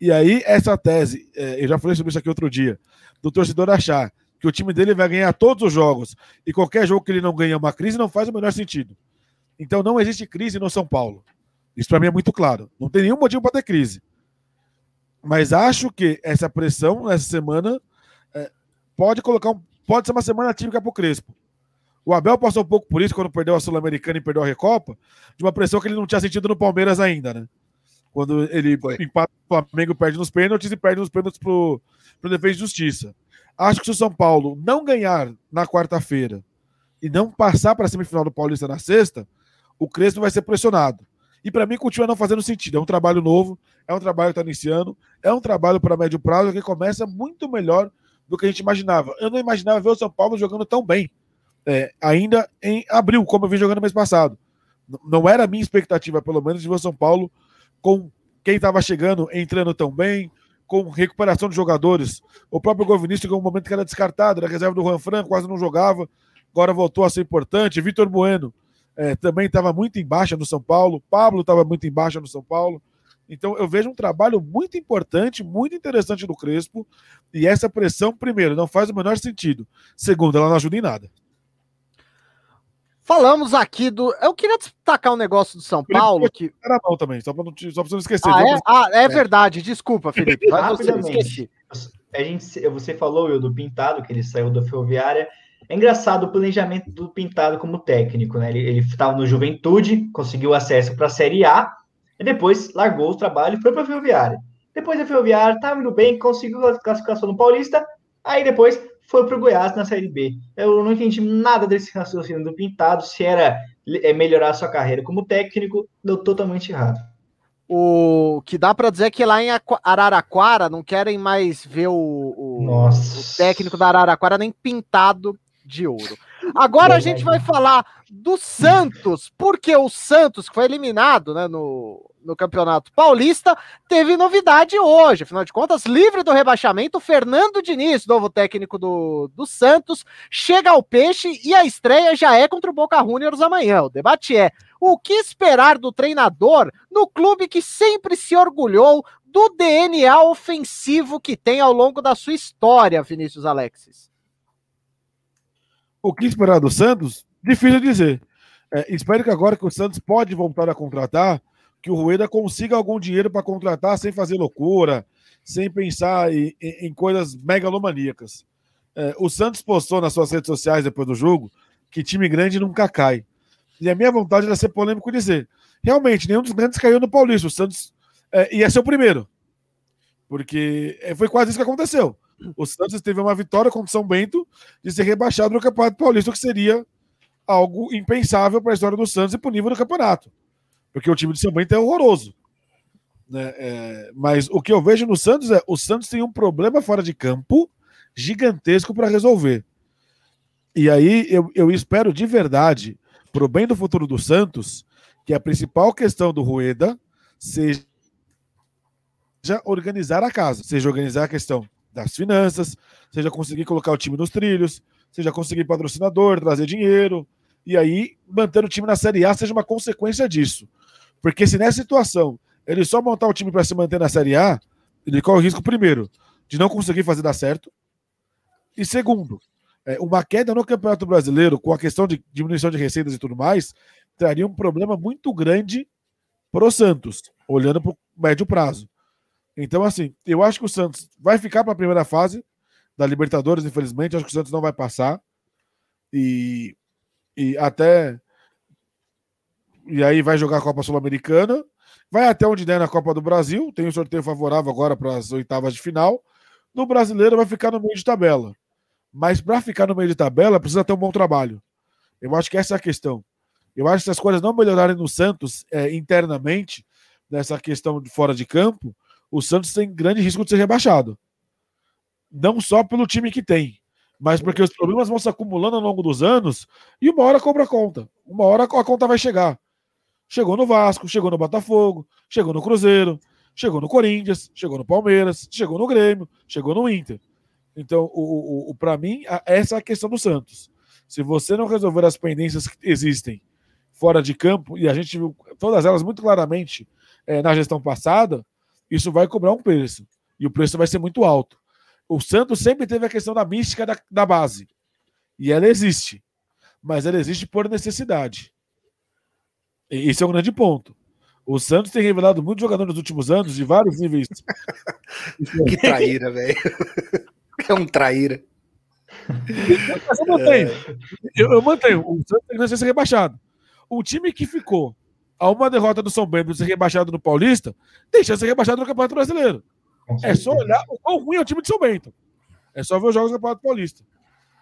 E aí, essa tese, é, eu já falei sobre isso aqui outro dia, do torcedor achar que o time dele vai ganhar todos os jogos e qualquer jogo que ele não ganha uma crise não faz o menor sentido. Então não existe crise no São Paulo. Isso para mim é muito claro. Não tem nenhum motivo para ter crise. Mas acho que essa pressão nessa semana é, pode colocar um, pode ser uma semana típica para o Crespo. O Abel passou um pouco por isso quando perdeu a Sul-Americana e perdeu a Recopa, de uma pressão que ele não tinha sentido no Palmeiras ainda, né? Quando ele Foi. empata o Flamengo, perde nos pênaltis e perde nos pênaltis pro, pro defesa de justiça. Acho que se o São Paulo não ganhar na quarta-feira e não passar para a semifinal do Paulista na sexta, o Crespo vai ser pressionado. E para mim continua não fazendo sentido. É um trabalho novo, é um trabalho que está iniciando, é um trabalho para médio prazo que começa muito melhor do que a gente imaginava. Eu não imaginava ver o São Paulo jogando tão bem, é, ainda em abril, como eu vi jogando mês passado. Não era a minha expectativa, pelo menos, de ver o São Paulo com quem estava chegando, entrando tão bem, com recuperação de jogadores. O próprio Vinícius chegou um momento que era descartado, era reserva do Juan Fran, quase não jogava, agora voltou a ser importante. Vitor Bueno é, também estava muito em baixa no São Paulo, Pablo estava muito em baixa no São Paulo. Então eu vejo um trabalho muito importante, muito interessante do Crespo, e essa pressão, primeiro, não faz o menor sentido. Segundo, ela não ajuda em nada. Falamos aqui do. Eu queria destacar um negócio do São Paulo. Que... Era bom também, só para não, só não esquecer. Ah, é? ah, é, verdade, desculpa, Felipe. Rapidamente. A gente, você falou, eu, do Pintado, que ele saiu da Ferroviária. É engraçado o planejamento do Pintado como técnico, né? Ele estava no Juventude, conseguiu acesso para a Série A, e depois largou o trabalho e foi para a Ferroviária. Depois da Ferroviária, estava indo bem, conseguiu a classificação no Paulista, aí depois foi para o Goiás na Série B. Eu não entendi nada desse raciocínio do Pintado, se era é, melhorar a sua carreira como técnico, deu totalmente errado. O que dá para dizer é que lá em Araraquara não querem mais ver o, o, o técnico da Araraquara nem pintado de ouro. Agora a gente vai falar do Santos, porque o Santos, que foi eliminado né, no, no Campeonato Paulista, teve novidade hoje. Afinal de contas, livre do rebaixamento, Fernando Diniz, novo técnico do, do Santos, chega ao peixe e a estreia já é contra o Boca Juniors amanhã. O debate é: o que esperar do treinador no clube que sempre se orgulhou do DNA ofensivo que tem ao longo da sua história, Vinícius Alexis? O que esperar do Santos? Difícil dizer. É, espero que agora que o Santos pode voltar a contratar, que o Rueda consiga algum dinheiro para contratar sem fazer loucura, sem pensar em, em, em coisas megalomaníacas. É, o Santos postou nas suas redes sociais depois do jogo que time grande nunca cai. E a minha vontade era ser polêmico e dizer: realmente, nenhum dos grandes caiu no Paulista. O Santos é, ia ser o primeiro. Porque é, foi quase isso que aconteceu. O Santos teve uma vitória contra o São Bento de ser rebaixado no Campeonato Paulista, o que seria algo impensável para a história do Santos e para o nível do campeonato. Porque o time de São Bento é horroroso. Né? É, mas o que eu vejo no Santos é o Santos tem um problema fora de campo gigantesco para resolver. E aí eu, eu espero de verdade, pro bem do futuro do Santos, que a principal questão do Rueda seja organizar a casa, seja organizar a questão das finanças, seja conseguir colocar o time nos trilhos, seja conseguir patrocinador, trazer dinheiro, e aí manter o time na Série A seja uma consequência disso. Porque se nessa situação ele só montar o time para se manter na Série A, ele corre o risco, primeiro, de não conseguir fazer dar certo, e segundo, é, uma queda no Campeonato Brasileiro, com a questão de diminuição de receitas e tudo mais, traria um problema muito grande para o Santos, olhando para o médio prazo. Então, assim, eu acho que o Santos vai ficar para a primeira fase da Libertadores, infelizmente. Acho que o Santos não vai passar. E, e até. E aí vai jogar a Copa Sul-Americana. Vai até onde der na Copa do Brasil. Tem um sorteio favorável agora para as oitavas de final. No brasileiro vai ficar no meio de tabela. Mas para ficar no meio de tabela, precisa ter um bom trabalho. Eu acho que essa é a questão. Eu acho que se as coisas não melhorarem no Santos é, internamente, nessa questão de fora de campo, o Santos tem grande risco de ser rebaixado. Não só pelo time que tem, mas porque os problemas vão se acumulando ao longo dos anos e uma hora cobra a conta. Uma hora a conta vai chegar. Chegou no Vasco, chegou no Botafogo, chegou no Cruzeiro, chegou no Corinthians, chegou no Palmeiras, chegou no Grêmio, chegou no Inter. Então, o, o, o para mim, a, essa é a questão do Santos. Se você não resolver as pendências que existem fora de campo, e a gente viu todas elas muito claramente é, na gestão passada, isso vai cobrar um preço. E o preço vai ser muito alto. O Santos sempre teve a questão da mística da, da base. E ela existe. Mas ela existe por necessidade. E esse é um grande ponto. O Santos tem revelado muitos jogadores nos últimos anos, de vários níveis. que traíra, velho. É um traíra. Mas eu mantenho. Eu, eu mantenho. O Santos tem que ser rebaixado. O time que ficou a uma derrota do São Bento ser rebaixado no Paulista, deixa de ser rebaixado no Campeonato Brasileiro. É só olhar o quão ruim é o time de São Bento. É só ver os jogos do Campeonato Paulista.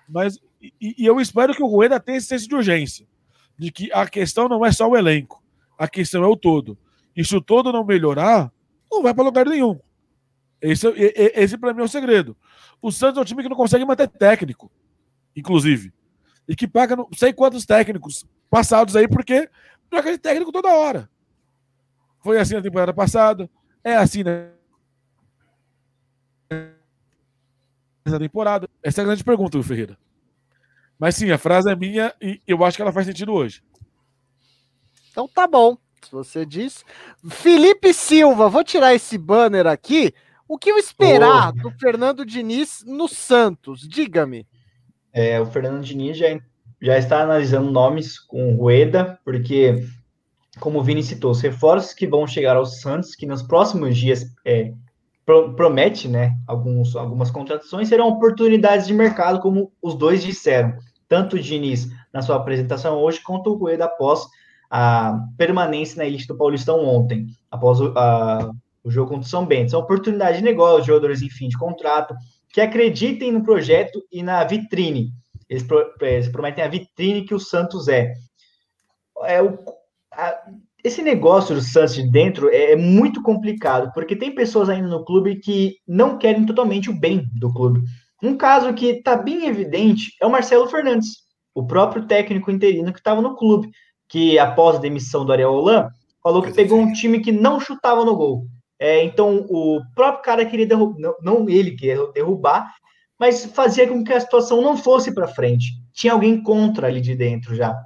Mas, e, e eu espero que o Rueda tenha esse senso de urgência. De que a questão não é só o elenco. A questão é o todo. E se o todo não melhorar, não vai para lugar nenhum. Esse, esse para mim é o segredo. O Santos é um time que não consegue manter técnico, inclusive. E que paga não sei quantos técnicos passados aí, porque troca de técnico toda hora. Foi assim na temporada passada, é assim né? essa temporada? Essa é a grande pergunta, Ferreira. Mas sim, a frase é minha e eu acho que ela faz sentido hoje. Então tá bom. Se você diz. Felipe Silva, vou tirar esse banner aqui. O que eu esperar oh. do Fernando Diniz no Santos? Diga-me. É, o Fernando Diniz já, já está analisando nomes com Rueda, porque, como o Vini citou, os reforços que vão chegar ao Santos, que nos próximos dias é, promete, né, alguns, algumas contratações, serão oportunidades de mercado, como os dois disseram, tanto o Diniz na sua apresentação hoje, quanto o Rueda após a permanência na elite do Paulistão ontem, após o, a, o jogo contra o São Bento. São oportunidades de negócio, jogadores em fim de contrato, que acreditem no projeto e na vitrine. Eles, pro, eles prometem a vitrine que o Santos é. é o, a, esse negócio do Santos de dentro é, é, muito complicado, porque tem pessoas ainda no clube que não querem totalmente o bem do clube. Um caso que está bem evidente é o Marcelo Fernandes, o próprio técnico interino que estava no clube, que após a demissão do Ariel Holan, falou que pegou um time que não chutava no gol. É, então, o próprio cara queria derrubar, não, não ele queria derrubar, mas fazia com que a situação não fosse para frente. Tinha alguém contra ali de dentro já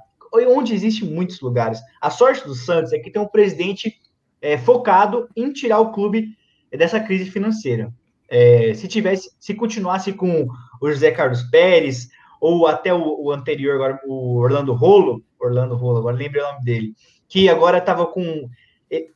onde existe muitos lugares. A sorte do Santos é que tem um presidente é, focado em tirar o clube dessa crise financeira. É, se tivesse, se continuasse com o José Carlos Pérez ou até o, o anterior, agora o Orlando Rolo, Orlando Rolo, agora lembrei o nome dele, que agora estava com é,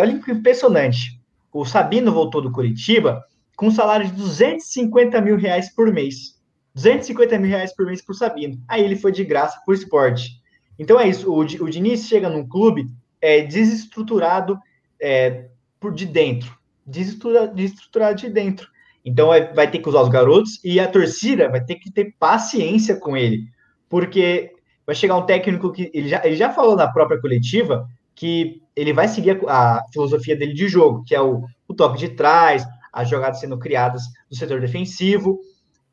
olha que impressionante. O Sabino voltou do Curitiba com um salário de 250 mil reais por mês. 250 mil reais por mês por Sabino. Aí ele foi de graça por esporte. Então é isso, o, o Diniz chega num clube é, desestruturado é, por de dentro, desestrutura, desestruturado de dentro. Então é, vai ter que usar os garotos e a torcida vai ter que ter paciência com ele, porque vai chegar um técnico que ele já, ele já falou na própria coletiva que ele vai seguir a, a filosofia dele de jogo, que é o, o toque de trás, as jogadas sendo criadas no setor defensivo,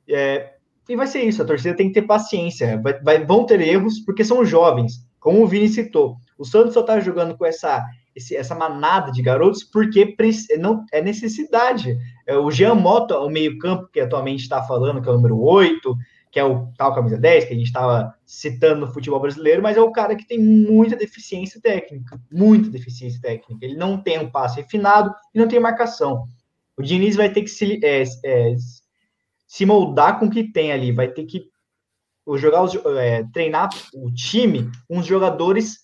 É, e vai ser isso, a torcida tem que ter paciência. Vai, vai, vão ter erros porque são jovens, como o Vini citou. O Santos só está jogando com essa, esse, essa manada de garotos porque não é necessidade. É, o Jean Mota, o meio-campo, que atualmente está falando, que é o número 8, que é o tal camisa 10, que a gente estava citando no futebol brasileiro, mas é o cara que tem muita deficiência técnica, muita deficiência técnica. Ele não tem um passe refinado e não tem marcação. O Diniz vai ter que se, é, é, se moldar com o que tem ali, vai ter que jogar os, é, treinar o time uns jogadores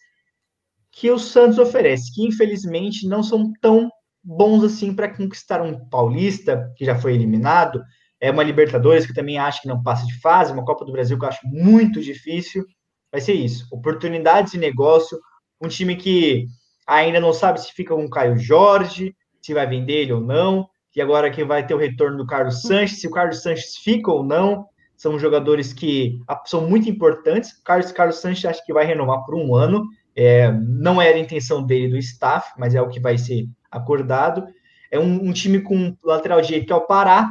que o Santos oferece, que infelizmente não são tão bons assim para conquistar um paulista que já foi eliminado, é uma Libertadores que também acho que não passa de fase, uma Copa do Brasil que eu acho muito difícil. Vai ser isso. Oportunidades de negócio, um time que ainda não sabe se fica com o Caio Jorge, se vai vender ele ou não, e agora que vai ter o retorno do Carlos Sanches, se o Carlos Sanches fica ou não. São jogadores que são muito importantes. O Carlos, Carlos Sanches acho que vai renovar por um ano. É, não era a intenção dele do staff, mas é o que vai ser acordado. É um, um time com lateral direito que é o Pará,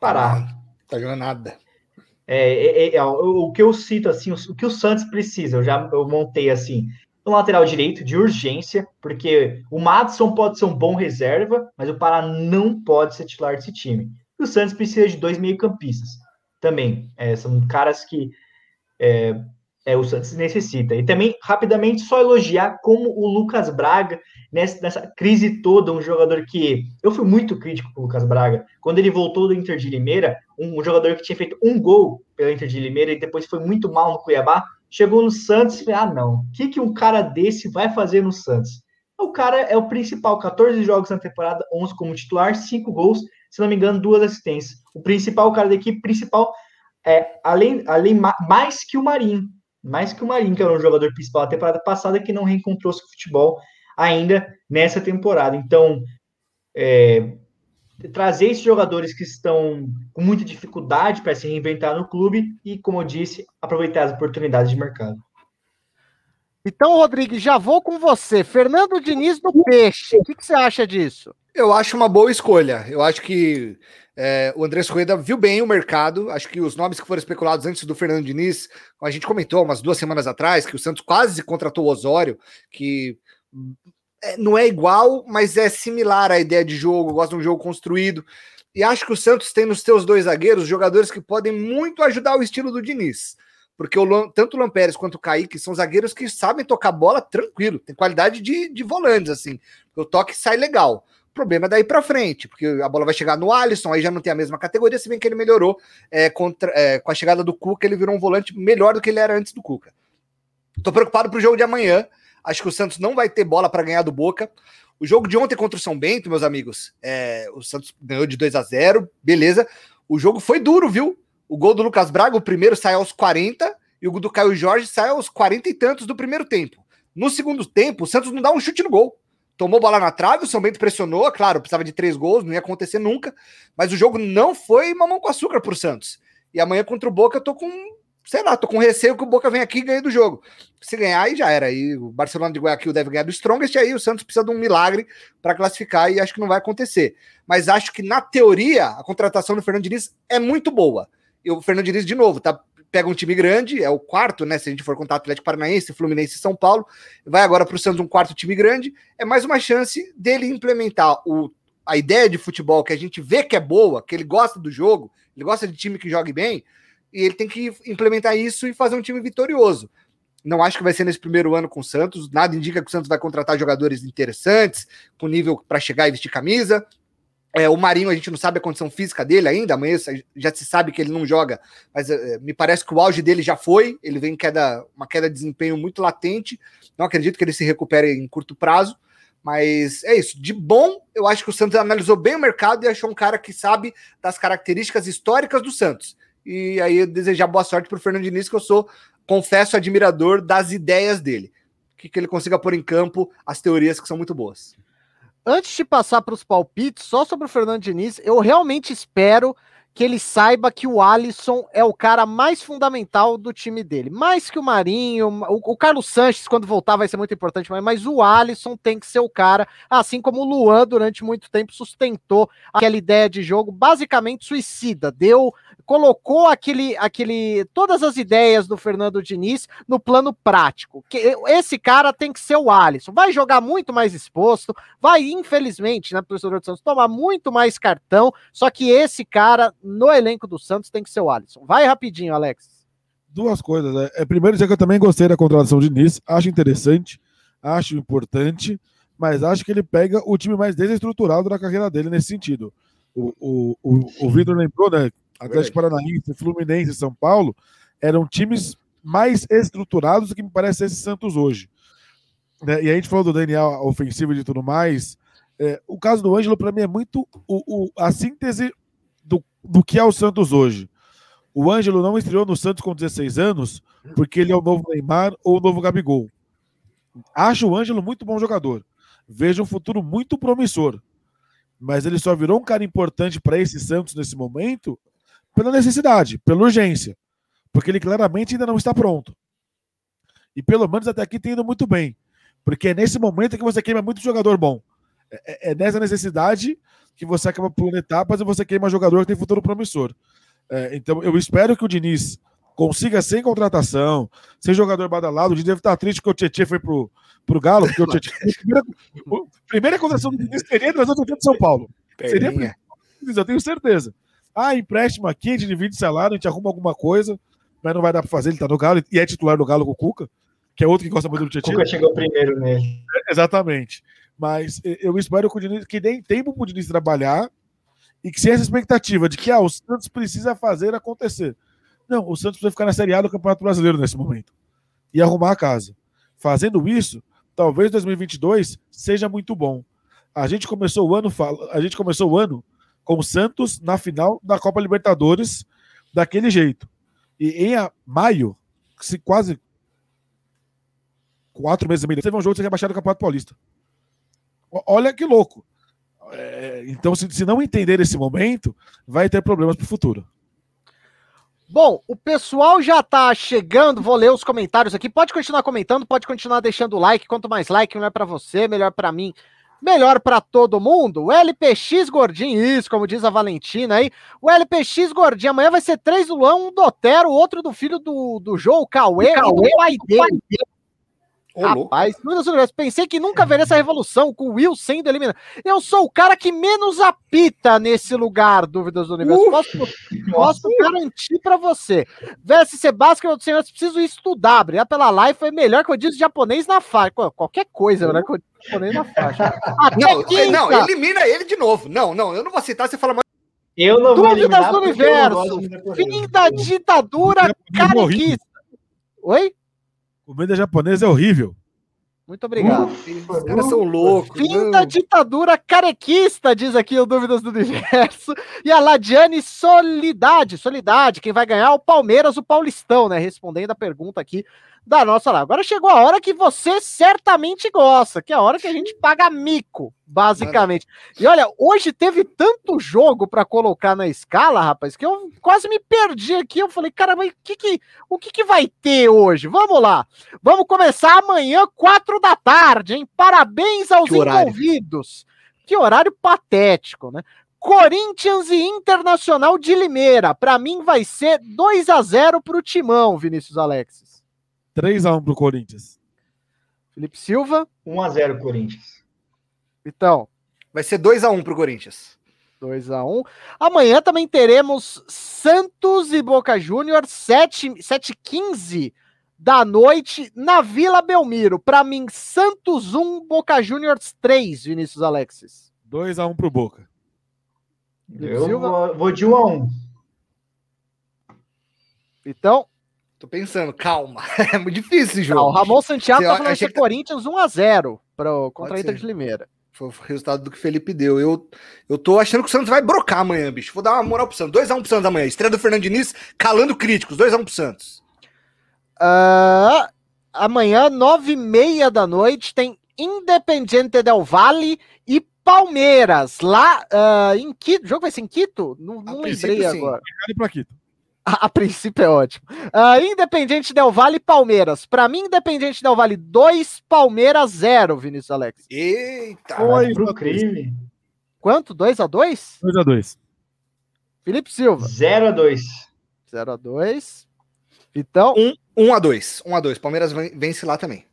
parar. Tá jogando nada. É, é, é, é, o que eu cito assim, o, que o Santos precisa, eu já eu montei assim, no lateral direito de urgência, porque o Madison pode ser um bom reserva, mas o Pará não pode ser titular desse time. E o Santos precisa de dois meio-campistas também. É, são caras que é, é, o Santos necessita. E também, rapidamente, só elogiar como o Lucas Braga, nessa, nessa crise toda, um jogador que. Eu fui muito crítico com o Lucas Braga. Quando ele voltou do Inter de Limeira, um, um jogador que tinha feito um gol pelo Inter de Limeira e depois foi muito mal no Cuiabá, chegou no Santos ah, não, o que, que um cara desse vai fazer no Santos? O cara é o principal, 14 jogos na temporada, 11 como titular, 5 gols, se não me engano, duas assistências. O principal cara da equipe principal é, além, além mais que o Marinho, mais que o Marinho, que era um jogador principal da temporada passada, que não reencontrou seu futebol ainda nessa temporada. Então, é, trazer esses jogadores que estão com muita dificuldade para se reinventar no clube e, como eu disse, aproveitar as oportunidades de mercado. Então, Rodrigues, já vou com você. Fernando Diniz no Peixe. O que, que você acha disso? Eu acho uma boa escolha. Eu acho que é, o Andrés Rueda viu bem o mercado. Acho que os nomes que foram especulados antes do Fernando Diniz, a gente comentou umas duas semanas atrás, que o Santos quase contratou o Osório, que não é igual, mas é similar à ideia de jogo, gosta de um jogo construído. E acho que o Santos tem nos seus dois zagueiros jogadores que podem muito ajudar o estilo do Diniz. Porque o, tanto o Lampérez quanto o Kaique são zagueiros que sabem tocar bola tranquilo, tem qualidade de, de volantes, assim. O toque sai legal. O problema é daí para frente, porque a bola vai chegar no Alisson, aí já não tem a mesma categoria, se bem que ele melhorou é, contra, é, com a chegada do Cuca, ele virou um volante melhor do que ele era antes do Cuca. Tô preocupado pro jogo de amanhã. Acho que o Santos não vai ter bola para ganhar do Boca. O jogo de ontem contra o São Bento, meus amigos, é, o Santos ganhou de 2 a 0 beleza. O jogo foi duro, viu? O gol do Lucas Braga, o primeiro sai aos 40 e o do Caio Jorge sai aos 40 e tantos do primeiro tempo. No segundo tempo, o Santos não dá um chute no gol tomou bola na trave, o São Bento pressionou, claro, precisava de três gols, não ia acontecer nunca, mas o jogo não foi mamão com açúcar pro Santos. E amanhã contra o Boca eu tô com, sei lá, tô com receio que o Boca venha aqui e ganhe do jogo. Se ganhar, aí já era. Aí o Barcelona de Guayaquil deve ganhar do Strongest, aí o Santos precisa de um milagre para classificar e acho que não vai acontecer. Mas acho que na teoria a contratação do Fernando Diniz é muito boa. E o Fernando Diniz, de novo, tá pega um time grande, é o quarto, né? Se a gente for contar Atlético Paranaense, Fluminense e São Paulo, vai agora para o Santos um quarto time grande, é mais uma chance dele implementar o, a ideia de futebol que a gente vê que é boa, que ele gosta do jogo, ele gosta de time que jogue bem, e ele tem que implementar isso e fazer um time vitorioso. Não acho que vai ser nesse primeiro ano com o Santos. Nada indica que o Santos vai contratar jogadores interessantes, com nível para chegar e vestir camisa. É, o Marinho, a gente não sabe a condição física dele ainda, amanhã já se sabe que ele não joga, mas é, me parece que o auge dele já foi, ele vem em queda, uma queda de desempenho muito latente, não acredito que ele se recupere em curto prazo, mas é isso, de bom, eu acho que o Santos analisou bem o mercado e achou um cara que sabe das características históricas do Santos, e aí desejar boa sorte para o Fernando Diniz, que eu sou, confesso, admirador das ideias dele, que, que ele consiga pôr em campo as teorias que são muito boas. Antes de passar para os palpites, só sobre o Fernando Diniz, eu realmente espero que ele saiba que o Alisson é o cara mais fundamental do time dele. Mais que o Marinho, o, o Carlos Sanches, quando voltar, vai ser muito importante, mas, mas o Alisson tem que ser o cara, assim como o Luan, durante muito tempo, sustentou aquela ideia de jogo basicamente suicida. Deu, colocou aquele, aquele, todas as ideias do Fernando Diniz no plano prático. Que esse cara tem que ser o Alisson. Vai jogar muito mais exposto, vai, infelizmente, né, professor Santos, tomar muito mais cartão, só que esse cara no elenco do Santos tem que ser o Alisson. Vai rapidinho, Alex. Duas coisas. Né? É, primeiro dizer que eu também gostei da contratação de Nis, acho interessante, acho importante, mas acho que ele pega o time mais desestruturado da carreira dele nesse sentido. O, o, o, o Vitor lembrou, né? Atlético Paranaense, Fluminense, São Paulo eram times mais estruturados do que me parece esse Santos hoje. Né? E a gente falou do Daniel ofensivo e tudo mais. É, o caso do Ângelo, para mim, é muito o, o, a síntese do, do que é o Santos hoje. O Ângelo não estreou no Santos com 16 anos porque ele é o novo Neymar ou o novo Gabigol. Acho o Ângelo muito bom jogador. Vejo um futuro muito promissor. Mas ele só virou um cara importante para esse Santos nesse momento pela necessidade, pela urgência. Porque ele claramente ainda não está pronto. E pelo menos até aqui tem ido muito bem. Porque é nesse momento que você queima muito jogador bom. É, é, nessa necessidade que você acaba pulando etapas e você queima jogador que tem futuro promissor. É, então eu espero que o Diniz consiga, sem contratação, sem jogador badalado. O Diniz deve estar triste porque o Tietchan foi pro, pro Galo, porque o Tietchan. primeira, primeira contratação do Diniz seria trazer o de São Paulo. Seria, eu tenho certeza. Ah, empréstimo aqui, a gente divide salário, a gente arruma alguma coisa, mas não vai dar para fazer, ele tá no Galo e é titular do Galo com o Cuca, que é outro que gosta muito do Tietchan. Cuca chegou primeiro nele. É, exatamente. Mas eu espero que, o Diniz, que tempo para o Diniz trabalhar e que sem essa expectativa de que ah, o Santos precisa fazer acontecer. Não, o Santos precisa ficar na Série A do Campeonato Brasileiro nesse momento e arrumar a casa. Fazendo isso, talvez 2022 seja muito bom. A gente começou o ano, a gente começou o ano com o Santos na final da Copa Libertadores daquele jeito. E em maio, se quase quatro meses e meio, teve um jogo de ser rebaixado do Campeonato Paulista. Olha que louco. É, então, se, se não entender esse momento, vai ter problemas para o futuro. Bom, o pessoal já tá chegando, vou ler os comentários aqui. Pode continuar comentando, pode continuar deixando o like. Quanto mais like, melhor para você, melhor para mim, melhor para todo mundo. O LPX Gordinho, isso, como diz a Valentina aí. O LPX Gordinho, amanhã vai ser três do Luan, um do Otero, outro do filho do, do João, o Cauê, e do pai dele. Ô, Rapaz, louco. pensei que nunca veria essa revolução com o Will sendo eliminado. Eu sou o cara que menos apita nesse lugar, dúvidas do universo. Uh, posso, posso garantir para você. VSC Básica, senhores, preciso estudar. Obrigado pela live, foi melhor que eu disse japonês na faixa. Qualquer coisa, melhor que eu disse japonês na faixa. não, não, elimina ele de novo. Não, não, eu não vou citar, você fala mais. Eu não Dúvidas do universo. Fim da ditadura carequista. Oi? Comida japonesa é horrível. Muito obrigado. Os caras são loucos. Fim da ditadura carequista, diz aqui o Dúvidas do Universo. E a Ladiane Solidade. Solidade, quem vai ganhar é o Palmeiras, o Paulistão, né? Respondendo a pergunta aqui da nossa lá. Agora chegou a hora que você certamente gosta, que é a hora que a gente paga mico, basicamente. E olha, hoje teve tanto jogo para colocar na escala, rapaz, que eu quase me perdi aqui. Eu falei, cara, mas que que, o que, que vai ter hoje? Vamos lá. Vamos começar amanhã, quatro da tarde, hein? Parabéns aos que envolvidos. Que horário patético, né? Corinthians e Internacional de Limeira. Para mim vai ser 2 a 0 para o Timão, Vinícius Alexis. 3x1 pro Corinthians. Felipe Silva. 1x0 Corinthians. Então. Vai ser 2x1 pro Corinthians. 2x1. Amanhã também teremos Santos e Boca Júnior, 7h15 da noite, na Vila Belmiro. Para mim, Santos 1, Boca Juniors 3, Vinícius Alexis. 2x1 pro Boca. Eu vou, vou de 1x1. Então, Tô pensando, calma. É muito difícil esse jogo. Não, o Ramon Santiago tá falando que é Corinthians 1x0 pro, contra a Inter de Limeira. Foi o resultado do que o Felipe deu. Eu, eu tô achando que o Santos vai brocar amanhã, bicho. Vou dar uma moral pro Santos. 2x1 pro Santos amanhã. Estreia do Fernando Diniz, calando críticos. 2x1 pro Santos. Uh, amanhã, 9h30 da noite, tem Independiente del Valle e Palmeiras, lá uh, em Quito. O jogo vai ser em Quito? Não, não lembrei agora. Pra Quito. A, a, princípio é ótimo. Uh, Independente Del Vale Palmeiras. Para mim, Independente Del Vale 2, Palmeiras 0, Vinícius Alex. Eita, foi pro crime. Quanto? 2 a 2 2 a 2 Felipe Silva. 0 a 2 0 a 2 Então. 1 um, a 2 1 a 2 Palmeiras vence lá também.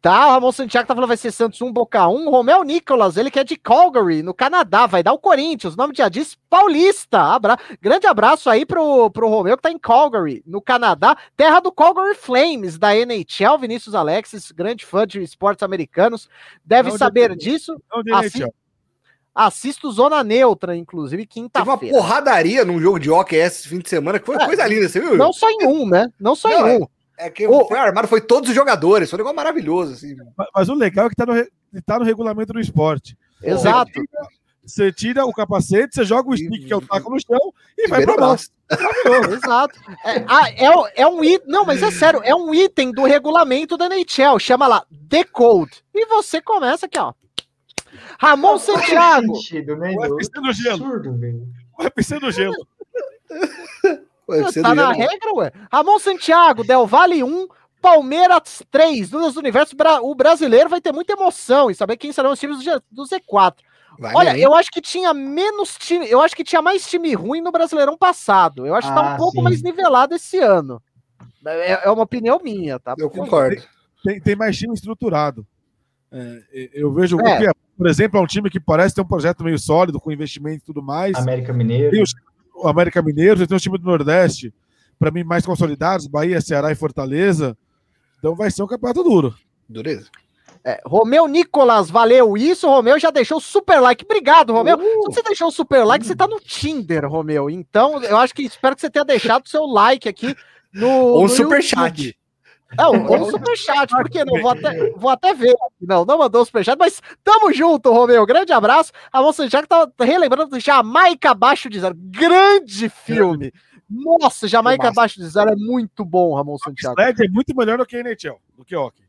Tá, o Ramon Santiago tá falando vai ser Santos 1, Boca 1. Romel Nicolas, ele que é de Calgary, no Canadá, vai dar o Corinthians. O nome já diz Paulista. Abra... Grande abraço aí pro, pro Romeu que tá em Calgary, no Canadá. Terra do Calgary Flames, da NHL. Vinícius Alexis, grande fã de esportes americanos, deve Não saber disso. Assi... Assisto Zona Neutra, inclusive, quinta-feira. Teve uma porradaria num jogo de hockey esse fim de semana, que foi é, coisa linda, você viu? Não só em um, né? Não só Não, em um. É... É que o... foi armado, foi todos os jogadores, foi um negócio maravilhoso. Assim. Mas, mas o legal é que tá no, tá no regulamento do esporte. Exato. Você tira, você tira, o capacete, você joga o stick, que é o taco no chão, e, e vai pra baixo. Exato. É, ah, é, é um item. Não, mas é sério, é um item do regulamento da NHL. Chama lá Decode. E você começa aqui, ó. Ramon Santiago. Sentido, né, o UFC no gelo. Absurdo, o UFC no gelo. Ué, tá na regra, ué. Ramon Santiago, Del Valle 1, Palmeiras 3. Nos universos, o brasileiro vai ter muita emoção e saber quem serão os times do Z4. Vai Olha, mesmo. eu acho que tinha menos time, eu acho que tinha mais time ruim no Brasileirão passado. Eu acho que tá um ah, pouco sim. mais nivelado esse ano. É, é, uma opinião minha, tá? Eu concordo. Tem, tem mais time estruturado. É, eu vejo é. que, por exemplo, é um time que parece ter um projeto meio sólido, com investimento e tudo mais. América Mineiro. Tem os o América Mineiro, você tem os times do Nordeste, para mim, mais consolidados, Bahia, Ceará e Fortaleza. Então vai ser um campeonato duro. Dureza. É, Romeu Nicolas, valeu isso. Romeu já deixou super like. Obrigado, Romeu. Uh. Se você deixou o super like, você tá no Tinder, Romeu. Então, eu acho que espero que você tenha deixado o seu like aqui no. Ou no super chat. Não, ou no superchat, por que não? Vou até, vou até ver. Não, não mandou o superchat, mas tamo junto, Romeu. Grande abraço. Já que tá relembrando Jamaica Abaixo de Zero. Grande filme. Nossa, Jamaica Abaixo de Zero é muito bom, Ramon Santiago. é muito melhor do que NHL, do que hockey.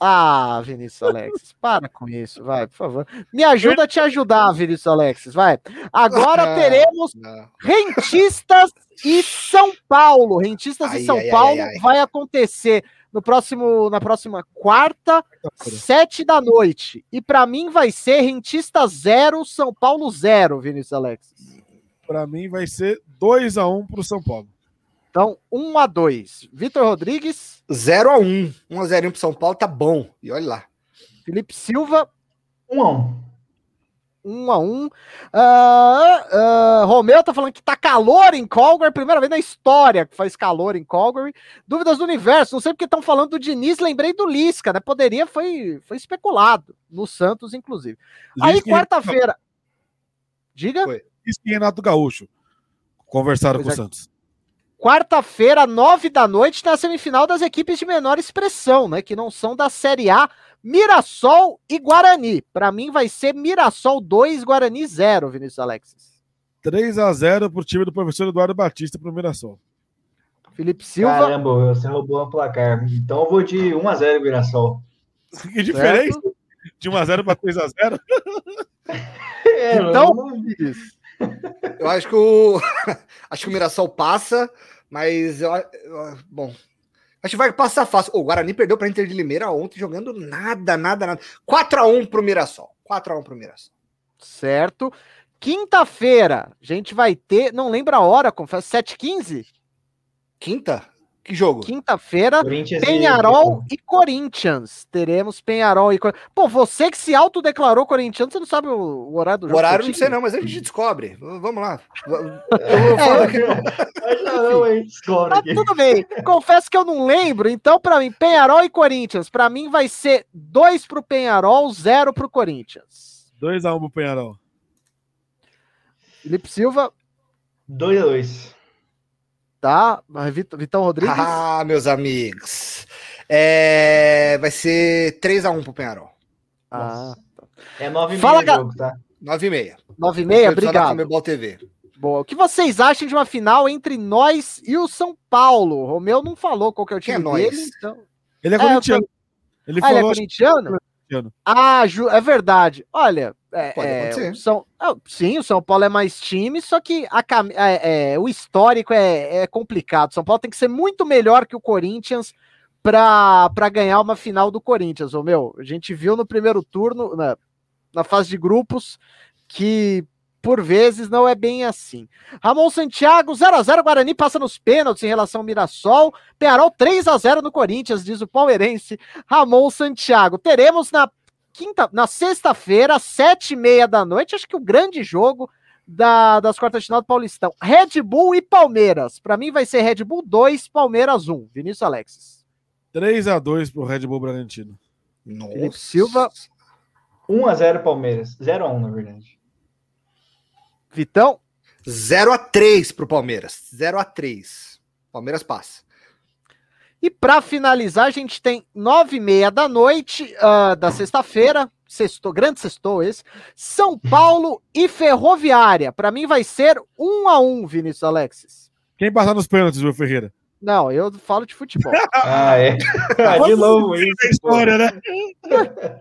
Ah, Vinícius Alexis, para com isso, vai, por favor. Me ajuda a te ajudar, Vinícius Alexis, vai. Agora teremos rentistas e São Paulo. Rentistas ai, e São ai, Paulo ai, vai acontecer no próximo, na próxima quarta, sete da noite. E para mim vai ser Rentista zero, São Paulo zero, Vinícius Alexis. Para mim vai ser 2 a 1 um para o São Paulo. Então, 1 um a 2 Vitor Rodrigues. 0 a 1 1 a 0 para São Paulo, tá bom. E olha lá. Felipe Silva. 1 a 1 1 a 1 uh, uh, Romeu tá falando que tá calor em Calgary, primeira vez na história que faz calor em Calgary. Dúvidas do universo, não sei porque estão falando do Diniz, lembrei do Lisca, né? Poderia, foi, foi especulado, no Santos, inclusive. Lisca Aí, quarta-feira. Diga. Foi. Lisca e Renato Gaúcho conversaram pois com é. o Santos. Quarta-feira, nove da noite, na semifinal das equipes de menor expressão, né? Que não são da Série A, Mirassol e Guarani. Para mim vai ser Mirassol 2, Guarani 0, Vinícius Alexis. 3 a 0 pro time do professor Eduardo Batista pro Mirassol. Felipe Silva. Caramba, você roubou o placar. Então eu vou de 1 a 0 Mirassol. Que diferença? Certo? De 1 a 0 para 3 a 0? É, então, eu acho que o acho que o Mirassol passa mas, eu, eu, bom, acho que vai passar fácil. O Guarani perdeu para Inter de Limeira ontem, jogando nada, nada, nada. 4x1 pro Mirassol. 4x1 pro Mirassol. Certo. Quinta-feira, a gente vai ter, não lembro a hora, confesso, 7h15? Quinta? Que jogo? Quinta-feira, Penharol e... e... Corinthians. Teremos Penharol e Corinthians. Pô, você que se autodeclarou corintiano, você não sabe o, o horário do jogo? O horário não sei não, mas a gente descobre. Vamos lá. É, não, hein? Descobre tá tudo bem. Confesso que eu não lembro. Então, para mim, Penharol e Corinthians. Para mim vai ser 2 pro Penharol, 0 pro Corinthians. 2x1 um pro Penharol. Felipe Silva. 2x2 tá? Vitão Rodrigues. Ah, meus amigos. É... Vai ser 3x1 pro Penharol. Ah, tá. É 9 h Fala, ga... jogo, tá? 9 h 30 9 h 30 obrigado. Comebol TV. Boa. O que vocês acham de uma final entre nós e o São Paulo? O Romeu não falou qual que é o time Quem é dele, então... Ele é, é corintiano. Ele ah, falou, ele é corintiano? esse ano. Ah, Ju, é verdade. Olha, é, Pode é, acontecer. o São, ah, sim, o São Paulo é mais time, só que a é, é, o histórico é, é complicado. São Paulo tem que ser muito melhor que o Corinthians para ganhar uma final do Corinthians. Ô, meu, a gente viu no primeiro turno, na, na fase de grupos, que por vezes não é bem assim. Ramon Santiago, 0x0, Guarani passa nos pênaltis em relação ao Mirassol. Penharol 3x0 no Corinthians, diz o palmeirense Ramon Santiago. Teremos na quinta, na sexta-feira, sete e meia da noite, acho que o grande jogo da, das quartas de final do Paulistão. Red Bull e Palmeiras. Para mim vai ser Red Bull 2, Palmeiras 1. Vinícius Alexis. 3x2 pro Red Bull Bragantino. Nossa. Felipe Silva. 1x0 Palmeiras. 0x1, na verdade. Vitão. 0 a 3 pro Palmeiras. 0 a 3. Palmeiras passa. E para finalizar, a gente tem nove e meia da noite ah, da sexta-feira, sextou, grande sextou esse, São Paulo e Ferroviária. Para mim vai ser um a um, Vinícius Alexis. Quem passar nos pênaltis, meu Ferreira? Não, eu falo de futebol. Ah, é. Ah, de novo isso. É história, né?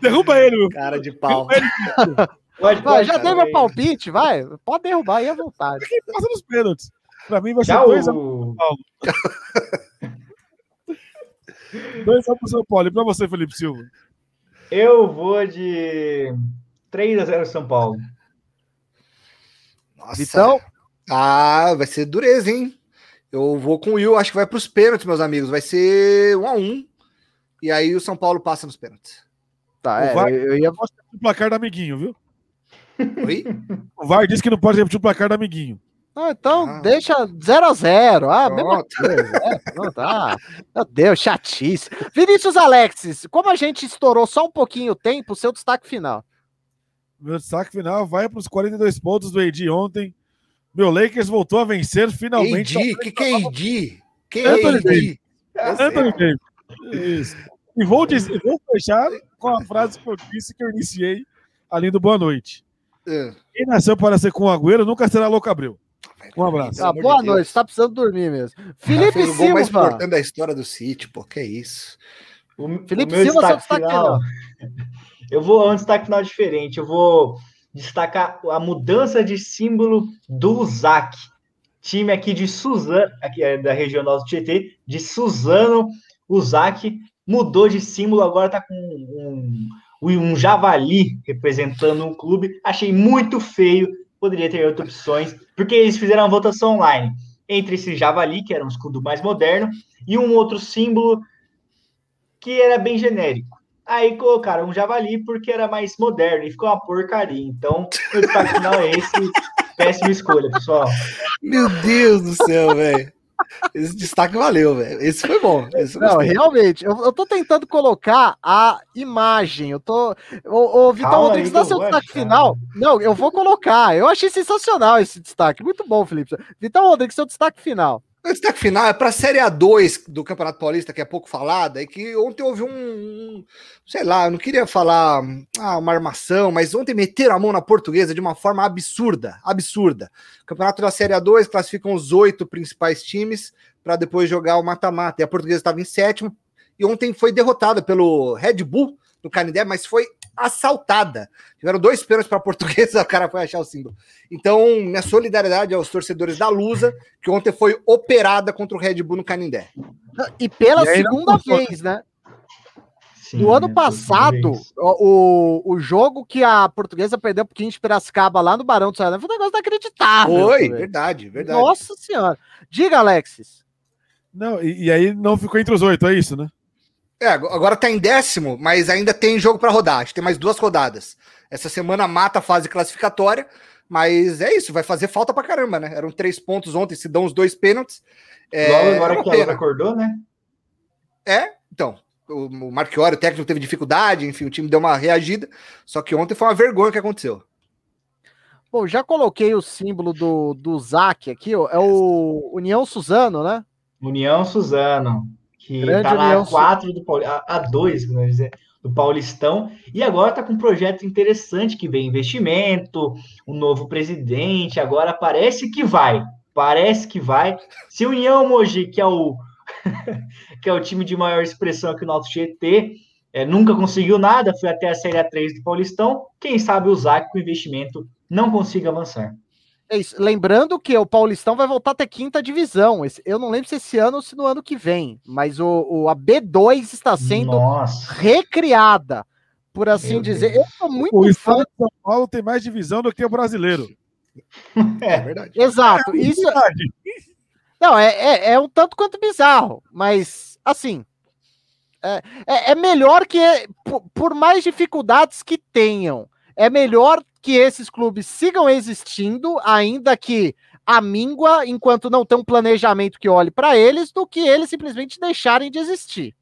Derruba ele, meu. Cara de pau. Pode, pode, já dei meu palpite, vai. Pode derrubar aí à vontade. Quem passa nos pênaltis? Pra mim vai ser Já 2x1 o... pro São Paulo. E pra você, Felipe Silva? Eu vou de 3x0 São Paulo. Nossa. Vitão, Ah, vai ser dureza, hein? Eu vou com o Will, acho que vai pros pênaltis, meus amigos. Vai ser 1 a 1 E aí o São Paulo passa nos pênaltis. tá, O é, VAR- eu, ia. Repetir o placar do amiguinho, viu? Oi? O VAR disse que não pode repetir o placar do amiguinho. Ah, então Ah. deixa 0 a 0 Ah, mesma Pronto. coisa. É, não tá. Meu Deus, chatice. Vinícius Alexis, como a gente estourou só um pouquinho o tempo, seu destaque final. Meu destaque final vai para os 42 pontos do AD ontem. Meu Lakers voltou a vencer finalmente. AD, que que é? Quem Anthony é AD? Anthony Davis. Isso. E vou, dizer, vou fechar com a frase que eu disse que eu iniciei ali do Boa Noite. É. Quem nasceu para ser com o Agüero nunca será louco Abreu. Um abraço. Ah, boa de noite, tá precisando dormir mesmo. Felipe fez o gol mais Silva. importante da história do City, pô, que é isso. O, Felipe o meu Silva, seu destaque destaque final. Eu vou um destaque final diferente. Eu vou destacar a mudança de símbolo do ZAC. Time aqui de Suzano, aqui é da região do Tietê, de Suzano, o ZAC mudou de símbolo, agora tá com um, um javali representando um clube. Achei muito feio, poderia ter outras opções, porque eles fizeram uma votação online entre esse javali, que era um escudo mais moderno, e um outro símbolo que era bem genérico. Aí colocaram um javali porque era mais moderno e ficou uma porcaria. Então, o final é esse. Péssima escolha, pessoal. Meu Deus do céu, velho. Esse destaque valeu, velho. Esse foi bom. Esse Não, gostei. realmente, eu, eu tô tentando colocar a imagem. Eu tô. Ô, ô Vitão Calma Rodrigues, aí dá seu destaque achar. final. Não, eu vou colocar. Eu achei sensacional esse destaque. Muito bom, Felipe. Vitão Rodrigues, seu destaque final. O destaque final é para a Série A2 do Campeonato Paulista, que é pouco falada, e que ontem houve um, um- sei lá, eu não queria falar ah, uma armação, mas ontem meteram a mão na portuguesa de uma forma absurda, absurda. O Campeonato da Série A2 classificam os oito principais times para depois jogar o mata-mata, e a portuguesa estava em sétimo, e ontem foi derrotada pelo Red Bull no Canindé, mas foi assaltada. Tiveram dois pênaltis para a portuguesa, o cara foi achar o símbolo. Então, minha solidariedade aos torcedores da Lusa, que ontem foi operada contra o Red Bull no Canindé. E pela E segunda vez, né? Sim, Do ano né, passado, o, o, jogo que a portuguesa perdeu pro 15 de Piracicaba lá no Barão do Ceará foi um negócio inacreditável. Foi, velho. verdade, verdade. Nossa senhora. Diga, Alexis. Não, e, e aí não ficou entre os oito, é isso, né? É, ag- agora tá em décimo, mas ainda tem jogo para rodar. Acho que tem mais duas rodadas. Essa semana mata a fase classificatória, mas é isso, vai fazer falta pra caramba, né? Eram três pontos ontem, se dão os dois pênaltis. É, Logo é agora uma que a pena. acordou, né? É, então. O, o Marchiori, o técnico, teve dificuldade, enfim, o time deu uma reagida. Só que ontem foi uma vergonha o que aconteceu. Bom, já coloquei o símbolo do, do ZAC aqui, ó, é o União Suzano, né? União Suzano, que Grande tá Su- 4 do a, a 2, vamos dizer, do Paulistão, e agora tá com um projeto interessante que vem investimento, um novo presidente, agora parece que vai, parece que vai. Se União Mogi, que é o que é o time de maior expressão aqui no Alto Tietê, é, nunca conseguiu nada, foi até a Série A3 do Paulistão. Quem sabe o Zac com investimento não consiga avançar. É isso. Lembrando que o Paulistão vai voltar até quinta divisão. eu não lembro se esse ano ou se no ano que vem, mas o, o a B2 está sendo Nossa. recriada, por assim Meu dizer. Deus. Eu tô muito o estado de São Paulo tem mais divisão do que o brasileiro. É, é verdade. Exato. É isso. Verdade. Não, é, é, é, um tanto quanto bizarro, mas assim. É, é, é melhor que, por, por mais dificuldades que tenham, é melhor que esses clubes sigam existindo, ainda que a míngua, enquanto não tem um planejamento que olhe para eles, do que eles simplesmente deixarem de existir.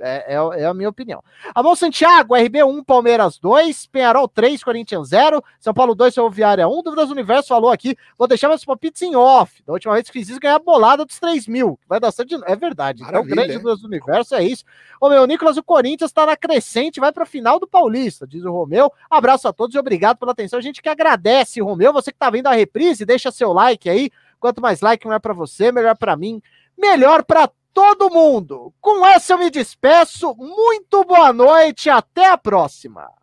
É, é, é, a minha opinião. Amon Santiago, RB1, Palmeiras 2, Penharol 3, Corinthians 0, São Paulo 2, Ferroviária 1. Dúvidas do Universo falou aqui. Vou deixar meus palpites em off. Da última vez que fiz isso, ganhar a bolada dos 3 mil. Vai dar certo. É verdade. Então, Maravilha, então, grande é. Dúvidas do Universo é isso. Ô meu, Nicolas, o Corinthians está na crescente, vai para a final do Paulista, diz o Romeu. Abraço a todos e obrigado pela atenção. A gente que agradece, Romeu. Você que está vendo a reprise, deixa seu like aí. Quanto mais like, melhor para você, melhor para mim, melhor para todo mundo. Com essa eu me despeço. Muito boa noite, até a próxima.